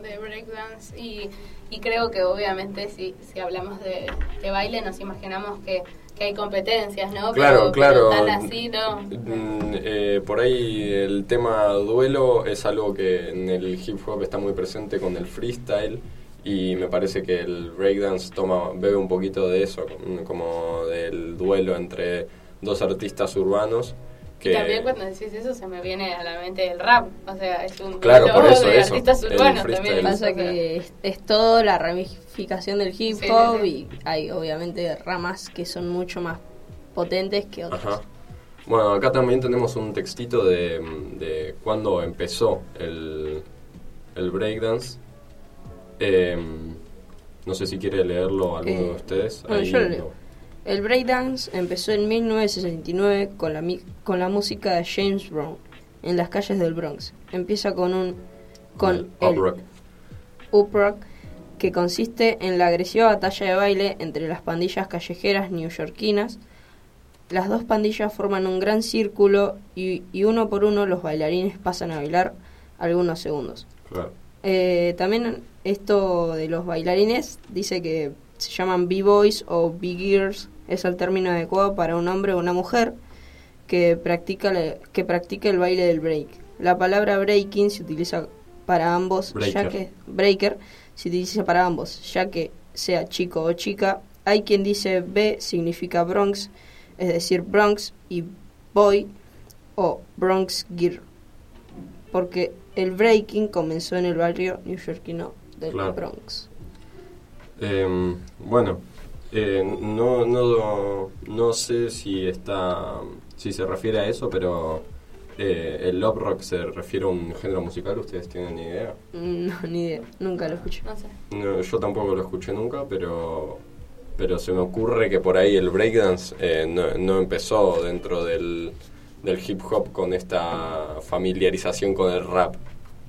de breakdance y, y creo que obviamente si, si hablamos de, de baile nos imaginamos que, que hay competencias, ¿no? Claro, Pero- claro. pero tan así, ¿no? Mm, eh, por ahí el tema duelo es algo que en el hip hop está muy presente con el freestyle y me parece que el breakdance toma bebe un poquito de eso, como del duelo entre dos artistas urbanos que Y también cuando decís eso se me viene a la mente el rap, o sea, es un Claro, por eso, de eso, artistas urbanos también. Pasa o sea, que es, es todo la ramificación del hip Sí, sí, hop sí. y hay obviamente ramas que son mucho más potentes que otras. Ajá. Bueno, acá también tenemos un textito de, de cuando empezó el, el breakdance. Em, no sé si quiere leerlo alguno Eh, de ustedes. bueno, Ahí yo lo lo- leo. El breakdance empezó en 1969 con la, con la música de James Brown en las calles del Bronx. Empieza con un con el el up rock. up rock que consiste en la agresiva batalla de baile entre las pandillas callejeras neoyorquinas. Las dos pandillas forman un gran círculo y, y uno por uno los bailarines pasan a bailar algunos segundos. Claro. Eh, también esto de los bailarines dice que se llaman b-boys o b-girls, es el término adecuado para un hombre o una mujer que practica, le- que practica el baile del break. La palabra breaking se utiliza para ambos, ya que breaker se utiliza para ambos, ya que sea chico o chica, hay quien dice B significa Bronx, es decir, Bronx y Boy o Bronx Gear, porque el breaking comenzó en el barrio neoyorquino del Claro. Bronx. Em, bueno, eh, no, no, no sé si está si se refiere a eso, pero eh, el love rock se refiere a un género musical. ¿Ustedes tienen ni idea? Mm, No, ni idea, nunca lo escuché. No sé. No, yo tampoco lo escuché nunca, pero pero se me ocurre que por ahí el breakdance eh, no, no empezó dentro del, del hip hop con esta familiarización con el rap.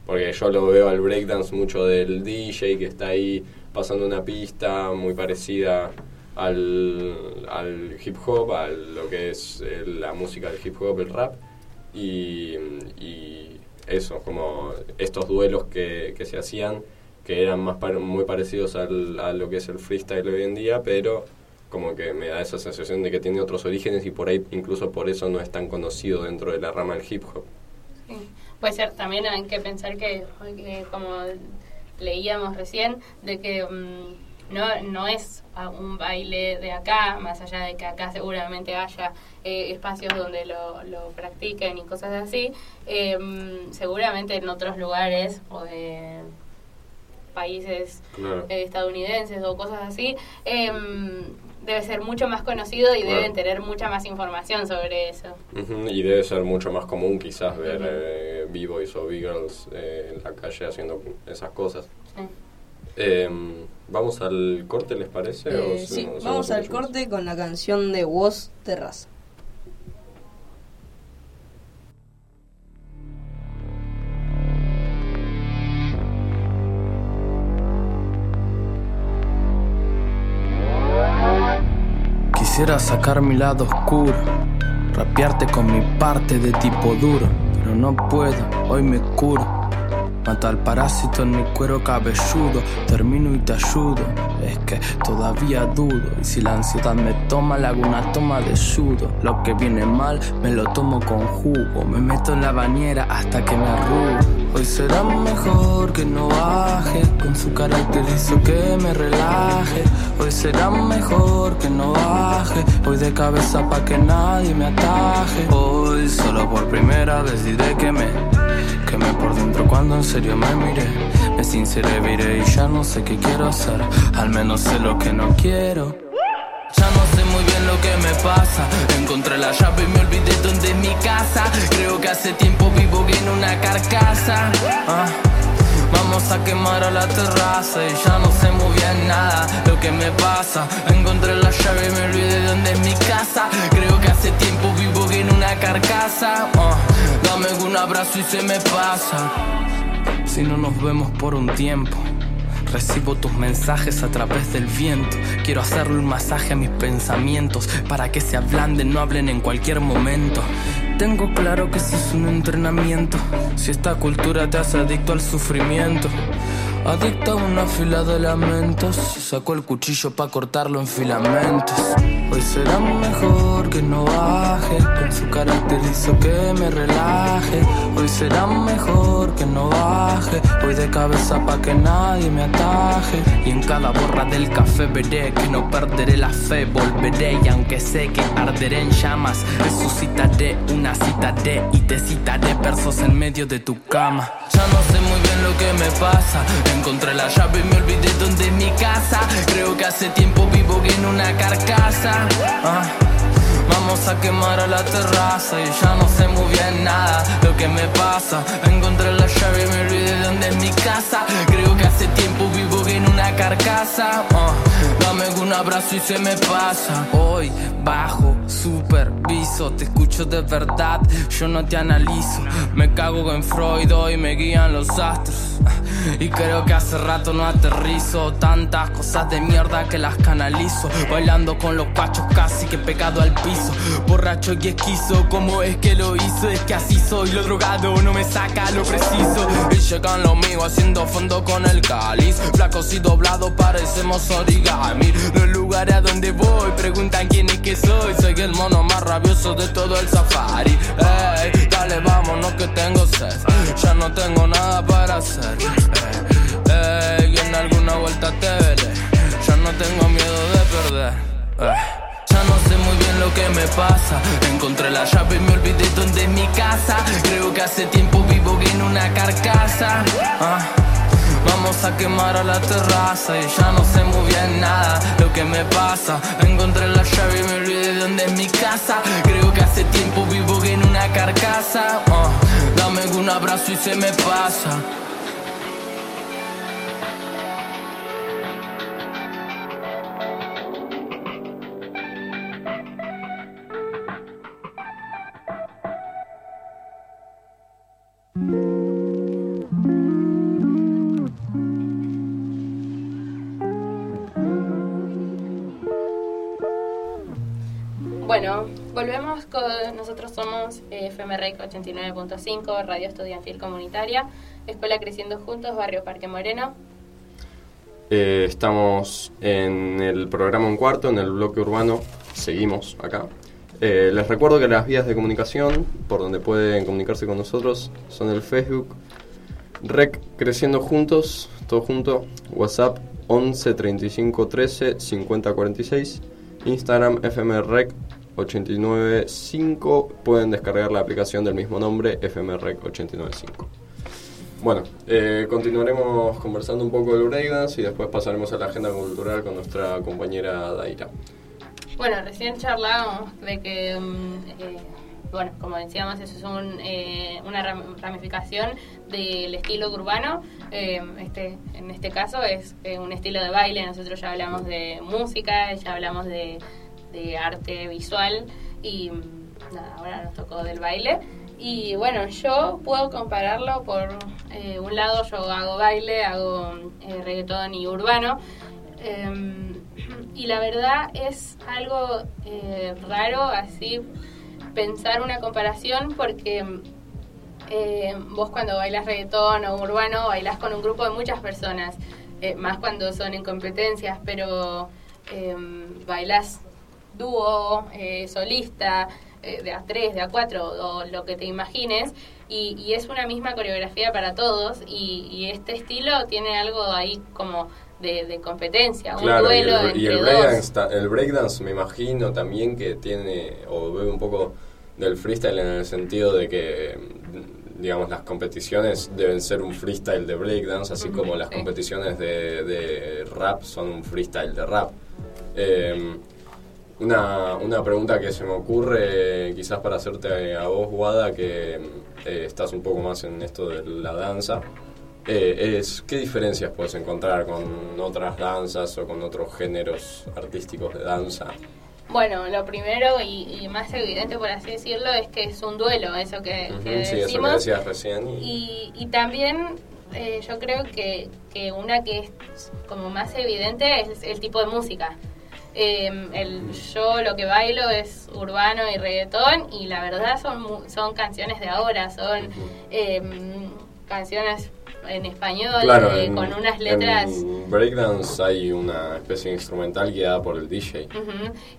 Porque yo lo veo al breakdance mucho del DJ que está ahí pasando una pista muy parecida al, al hip hop, a lo que es eh, la música del hip hop, el rap. Y, y eso, como estos duelos que, que se hacían, que eran más par- muy parecidos al- a lo que es el freestyle hoy en día, pero como que me da esa sensación de que tiene otros orígenes y por ahí incluso por eso no es tan conocido dentro de la rama del hip hop. Puede ser, también hay que pensar que, que como leíamos recién, de que mm, no, no es un baile de acá, más allá de que acá seguramente haya eh, espacios donde lo, lo practiquen y cosas así, eh, mm, seguramente en otros lugares o de países Claro. eh, estadounidenses o cosas así, debe ser mucho más conocido y deben tener mucha más información sobre eso. Ujú, Y debe ser mucho más común quizás ver Ujú. eh, b-boys o b-girls eh, en la calle haciendo esas cosas. Sí. Em, ¿Vamos al corte, les parece? Eh, ¿O si- sí, vamos al corte con la canción de Woz Terraza. Quisiera sacar mi lado oscuro, rapearte con mi parte de tipo duro, pero no puedo, hoy me curo. Mato al parásito en mi cuero cabelludo, termino y te ayudo. Es que todavía dudo, y si la ansiedad me toma, le hago una toma de judo. Lo que viene mal, me lo tomo con jugo. Me meto en la bañera hasta que me arrugo. Hoy será mejor que no baje, con su carácter hizo que me relaje. Hoy será mejor que no baje, voy de cabeza pa' que nadie me ataje. Hoy solo por primera vez diré que me quemé por dentro cuando en serio me miré. Me sinceré, viré y ya no sé qué quiero hacer, al menos sé lo que no quiero. Ya no sé muy bien lo que me pasa. Encontré la llave y me olvidé dónde es mi casa. Creo que hace tiempo vivo en una carcasa. Ah, Vamos a quemar a la terraza y ya no sé muy bien nada lo que me pasa. Encontré la llave y me olvidé dónde es mi casa. Creo que hace tiempo vivo en una carcasa. Ah, Dame un abrazo y se me pasa. Si no nos vemos por un tiempo. Recibo tus mensajes a través del viento. Quiero hacerle un masaje a mis pensamientos para que se ablanden, no hablen en cualquier momento. Tengo claro que si es un entrenamiento, si esta cultura te hace adicto al sufrimiento. Adicto a una fila de lamentos, saco el cuchillo para cortarlo en filamentos. Será mejor que no baje, con su carácter hizo que me relaje. Hoy será mejor que no baje, voy de cabeza pa' que nadie me ataje. Y en cada borra del café veré que no perderé la fe, volveré y aunque sé que arderé en llamas, resucitaré una cita de y te citaré versos en medio de tu cama. Ya no sé muy bien lo que me pasa, encontré la llave y me olvidé dónde es mi casa. Creo que hace tiempo vivo en una carcasa. Ah. Vamos a quemar a la terraza y ya no sé muy bien nada lo que me pasa. Encontré la llave y me olvidé de dónde es mi casa. Creo que hace tiempo vivo en una carcasa. Ah, Dame un abrazo y se me pasa. Hoy bajo, superviso, te escucho de verdad, yo no te analizo. Me cago en Freud, hoy me guían los astros. Y creo que hace rato no aterrizo Tantas cosas de mierda que las canalizo Bailando con los pachos casi que pegado al piso Borracho y esquizo, ¿cómo es que lo hizo? Es que así soy, lo drogado no me saca lo preciso Y llegan los míos haciendo fondo con el cáliz Flacos y doblados parecemos origami Los lugares a donde voy preguntan quién es que soy Soy el mono más rabioso de todo el safari Ey, dale vámonos que tengo sed Ya no tengo nada para hacer Ey, en alguna vuelta te veré ya no tengo miedo de perder. Ya no sé muy bien lo que me pasa. Encontré la llave y me olvidé dónde es mi casa. Creo que hace tiempo vivo en una carcasa. Ah, Vamos a quemar a la terraza y ya no sé muy bien nada lo que me pasa. Encontré la llave y me olvidé de dónde es mi casa. Creo que hace tiempo vivo en una carcasa. Ah, dame un abrazo y se me pasa. Bueno, volvemos con. Nosotros somos eh, FMREC 89.5, Radio Estudiantil Comunitaria, Escuela Creciendo Juntos, Barrio Parque Moreno. Eh, estamos en el programa Un Cuarto, en el bloque urbano. Seguimos acá. Eh, les recuerdo que las vías de comunicación por donde pueden comunicarse con nosotros son el Facebook Rec Creciendo Juntos, todo junto, WhatsApp 11 35 13 50 46, Instagram FMREC 895, pueden descargar la aplicación del mismo nombre FMREC 895. Bueno, eh, continuaremos conversando un poco del breakdance y después pasaremos a la agenda cultural con nuestra compañera Daira. Bueno, recién charlábamos de que, mm, eh, bueno, como decíamos, eso es un, eh, una ram- ramificación del estilo urbano. Eh, este, en este caso es eh, un estilo de baile. Nosotros ya hablamos de música, ya hablamos de, de arte visual y nada, ahora nos tocó del baile. Y bueno, yo puedo compararlo por eh, un lado, yo hago baile, hago eh, reggaetón y urbano. Em, y la verdad es algo eh, raro así pensar una comparación porque eh, vos cuando bailas reggaetón o urbano bailás con un grupo de muchas personas, más cuando son en competencias, pero eh, bailás dúo, eh, solista, eh, de a tres, de a cuatro, o lo que te imagines, y, y es una misma coreografía para todos, y, y este estilo tiene algo ahí como de, de competencia, un Claro, y duelo el, y el breakdance, el breakdance me imagino también que tiene, o bebe un poco del freestyle en el sentido de que, digamos, las competiciones deben ser un freestyle de breakdance, así como las competiciones de, de rap son un freestyle de rap. Eh, una, una pregunta que se me ocurre, quizás para hacerte a vos, Guada, que eh, estás un poco más en esto de la danza, eh, es qué diferencias puedes encontrar con otras danzas o con otros géneros artísticos de danza. Bueno, lo primero y, y más evidente, por así decirlo, es que es un duelo, eso que, que sí, eso que decimos. decías recién. Y, Y, y también eh, yo creo que, que una que es como más evidente es el tipo de música. Eh, el, yo lo que bailo es urbano y reggaetón y la verdad son, son canciones de ahora, son eh, canciones en español claro, eh, en, con unas letras... en breakdance hay una especie de instrumental guiada por el DJ.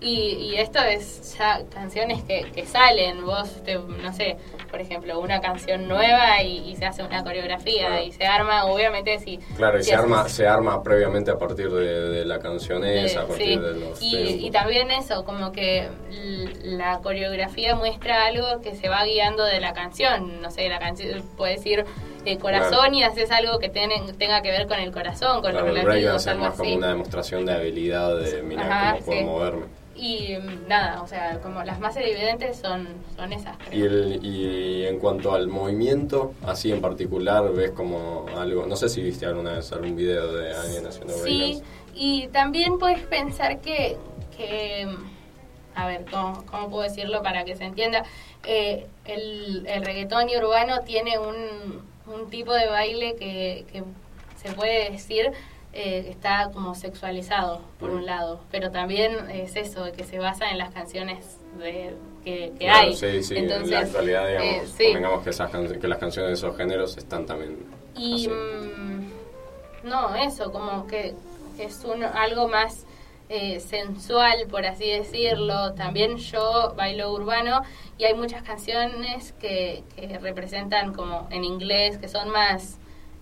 Y, y esto es ya canciones que, que salen, vos, te- no sé, por ejemplo, una canción nueva y, y se hace una coreografía y se arma, obviamente, si... Claro, y si se haces- arma, se arma previamente a partir de, de la canción esa, a partir sí. de los y, también eso, como que la coreografía muestra algo que se va guiando de la canción. No sé, la canción puede decir eh, corazón Claro. y haces algo que tienen- tenga que ver con el corazón, con Claro, los algo más como una demostración de habilidad de mira Ajá, cómo puedo sí. moverme. Y mm, nada, o sea, como las más evidentes son, son esas. Y, el, y en cuanto al movimiento, así en particular, ves como algo, no sé si viste alguna vez algún video de alguien haciendo Sí, y también puedes pensar que, que a ver, ¿cómo, cómo puedo decirlo para que se entienda? Eh, el, el reggaetón y urbano tiene un, un tipo de baile que, que se puede decir eh, está como sexualizado, por un lado, pero también es eso, que se basa en las canciones de, que, que Claro, hay. Sí, sí, Entonces, en la actualidad, digamos, eh, sí. convengamos que, esas can- que las canciones de esos géneros están también Y mm, no, eso, como que es un, algo más eh, sensual, por así decirlo. También yo bailo urbano y hay muchas canciones que, que representan como en inglés, que son más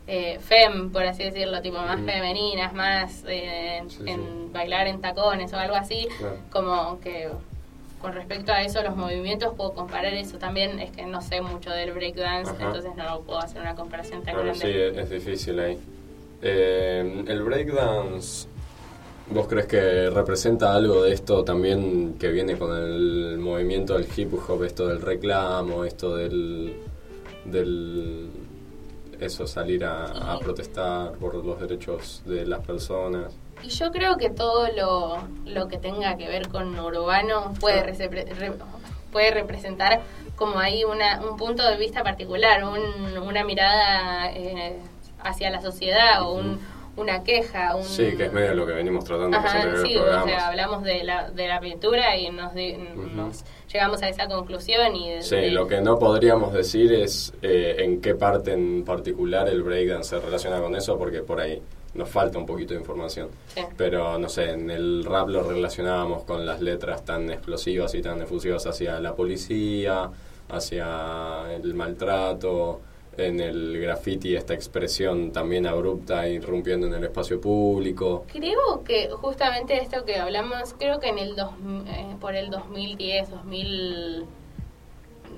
eh, fem, por así decirlo, tipo más femeninas, más eh, en, Sí, bailar en tacones o algo así, Claro. como que con respecto a eso, los movimientos, puedo comparar eso también, es que no sé mucho del breakdance, entonces no puedo hacer una comparación tan sí, grande. es difícil ahí. Eh, el breakdance, ¿vos crees que representa algo de esto también que viene con el movimiento del hip hop, esto del reclamo, esto del... del eso, salir a, a protestar por los derechos de las personas? Y yo creo que todo lo, lo que tenga que ver con urbano puede, re- puede representar como ahí una, un punto de vista particular, un- una mirada eh, hacia la sociedad o un, una queja. Un, Sí, que es medio lo que venimos tratando Ajá, sí, o sea, hablamos de la, de la pintura y nos, llegamos a esa conclusión y de- Sí, de- lo que no podríamos decir es eh, en qué parte en particular el breakdance se relaciona con eso, porque por ahí nos falta un poquito de información. Sí. Pero no sé, en el rap lo relacionábamos con las letras tan explosivas y tan efusivas hacia la policía, hacia el maltrato, en el graffiti esta expresión también abrupta irrumpiendo en el espacio público. Creo que justamente esto que hablamos, creo que en el dos, eh, por el 2010, 2000,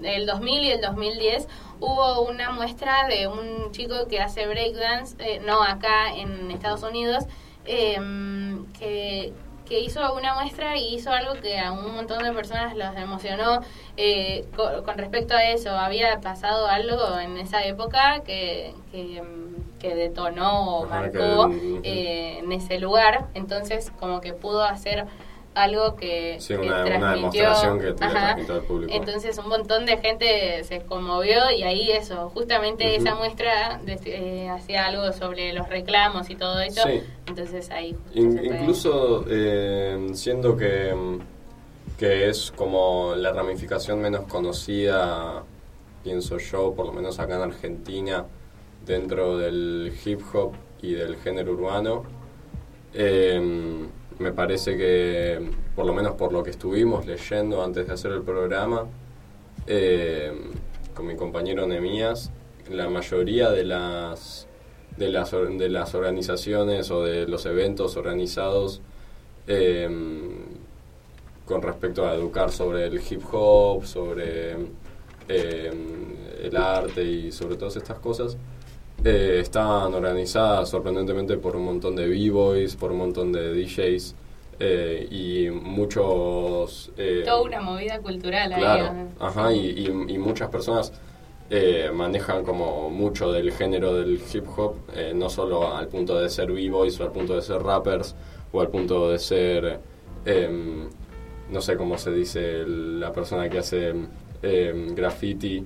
el 2000 y el 2010 hubo una muestra de un chico que hace breakdance, eh, no acá en Estados Unidos, eh, que, que hizo una muestra y hizo algo que a un montón de personas los emocionó eh, co- con, respecto a eso. Había pasado algo en esa época que, que, mm, que detonó o marcó eh, en ese lugar. Entonces, como que pudo hacer algo que, Sí, que una, una transmitió. demostración que transmitió al público. Entonces un montón de gente se conmovió y ahí eso, justamente esa muestra eh, hacía algo sobre los reclamos y todo eso. Sí. Entonces ahí In- incluso eh, siendo que, que es como la ramificación menos conocida, pienso yo, por lo menos acá en Argentina, dentro del hip hop y del género urbano, eh, me parece que, por lo menos por lo que estuvimos leyendo antes de hacer el programa, eh, con mi compañero Nemías, la mayoría de las de las, de las organizaciones o de los eventos organizados eh, con respecto a educar sobre el hip hop, sobre eh, el arte y sobre todas estas cosas, eh, están organizadas sorprendentemente por un montón de b-boys, por un montón de DJs eh, y muchos... eh, Toda una movida cultural. Claro, ajá, y, y- y muchas personas eh, manejan como mucho del género del hip hop, eh, no solo al punto de ser b-boys o al punto de ser rappers o al punto de ser, em, no sé cómo se dice, la persona que hace em, graffiti,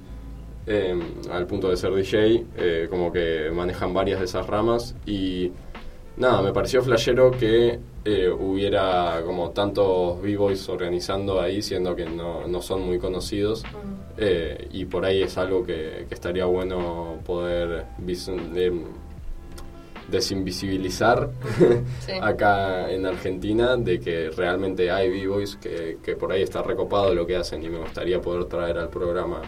em, al punto de ser DJ, eh, como que manejan varias de esas ramas y nada, me pareció flashero que eh, hubiera como tantos b-boys organizando ahí, siendo que no, no son muy conocidos. eh, y por ahí es algo que, que estaría bueno poder de- desinvisibilizar Sí. acá en Argentina de que realmente hay b-boys que, que por ahí está recopado lo que hacen y me gustaría poder traer al programa.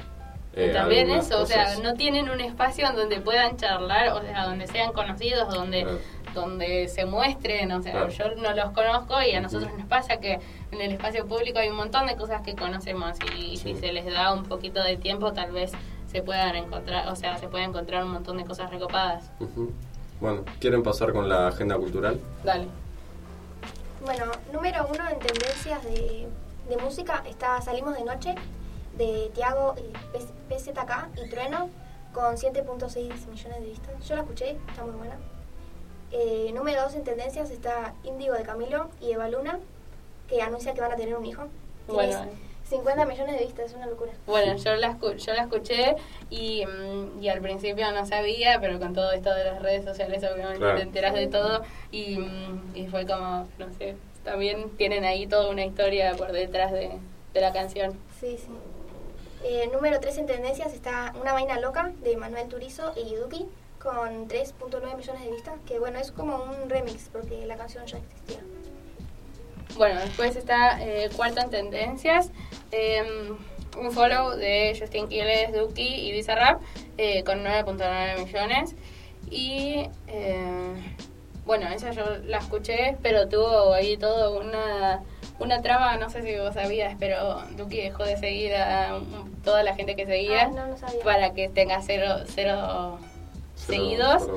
Eh, también eso, o sea, no tienen un espacio en donde puedan charlar, o sea, donde sean conocidos, donde donde se muestren, o sea, Claro. yo no los conozco y a nosotros nos pasa que en el espacio público hay un montón de cosas que conocemos y si se les da un poquito de tiempo tal vez se puedan encontrar, o sea, se puede encontrar un montón de cosas recopadas. Ujú. Bueno, ¿quieren pasar con la agenda cultural? Dale. Bueno, número uno en tendencias de, de música está Salimos de Noche de Tiago P- PZK y Trueno con 7.6 millones de vistas. Yo la escuché, está muy buena. Eh, número dos en tendencias está Índigo de Camilo y Eva Luna que anuncia que van a tener un hijo. Bueno. 50 millones de vistas, es una locura. Bueno, yo la, escu- yo la escuché y, mm, y al principio no sabía, pero con todo esto de las redes sociales obviamente Claro. te enteras de todo y, mm, y fue como, no sé, también tienen ahí toda una historia por detrás de, de la canción. Sí, sí. Eh, número 3 en tendencias está Una vaina loca de Manuel Turizo y Yuduki con 3.9 millones de vistas, que bueno, es como un remix porque la canción ya existía. Bueno, después está eh, cuarto en tendencias, eh, un follow de Justin Quiles, Duki y Bizarrap eh, con 9.9 millones. Y eh, bueno, esa yo la escuché, pero tuvo ahí todo una, una trama, no sé si vos sabías, pero Duki dejó de seguir a toda la gente que seguía Ah, no, no sabía. para que tenga cero, cero seguidos.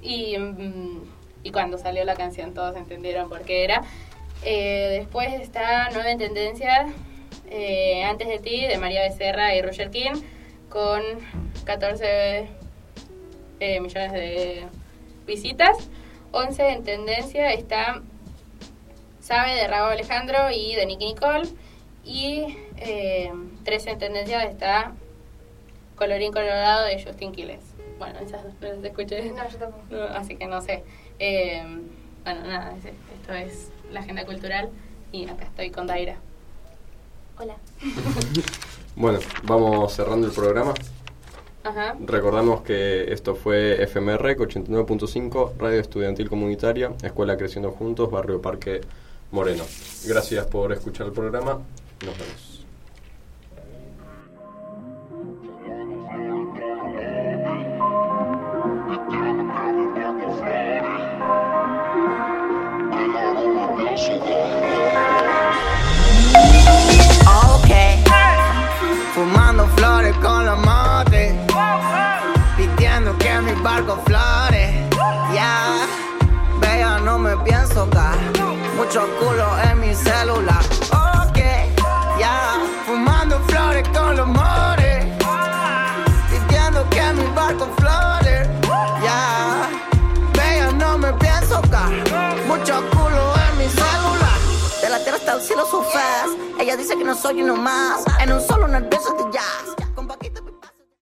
Y, mm, y cuando salió la canción todos entendieron por qué era. Eh, después está Nueva en Tendencia, eh, Antes de ti, de María Becerra y Roger King, con 14 eh, millones de visitas. 11 en Tendencia está Sabe de Raúl Alejandro y de Nicky Nicole. Y eh, 13 en Tendencia está Colorín Colorado de Justin Quiles. Bueno, esas dos no las escuché. No, yo tampoco. No, así que no sé. Eh, bueno, nada, es- esto es la agenda cultural y acá estoy con Daira. Hola. Bueno, vamos cerrando el programa. Ajá. Recordamos que esto fue FMREC 89.5, Radio Estudiantil Comunitaria, Escuela Creciendo Juntos, Barrio Parque Moreno. Gracias por escuchar el programa. Nos vemos. Fumando flores con los mucho culo en mi celular. Ok, ya, fumando flores con los motes, pidiendo que mi barco flore. Ya, vea, no me pienso dar, mucho culo en mi celular. De la tierra hasta el cielo su faz. Ella dice que no soy uno más. En un solo nervioso de jazz.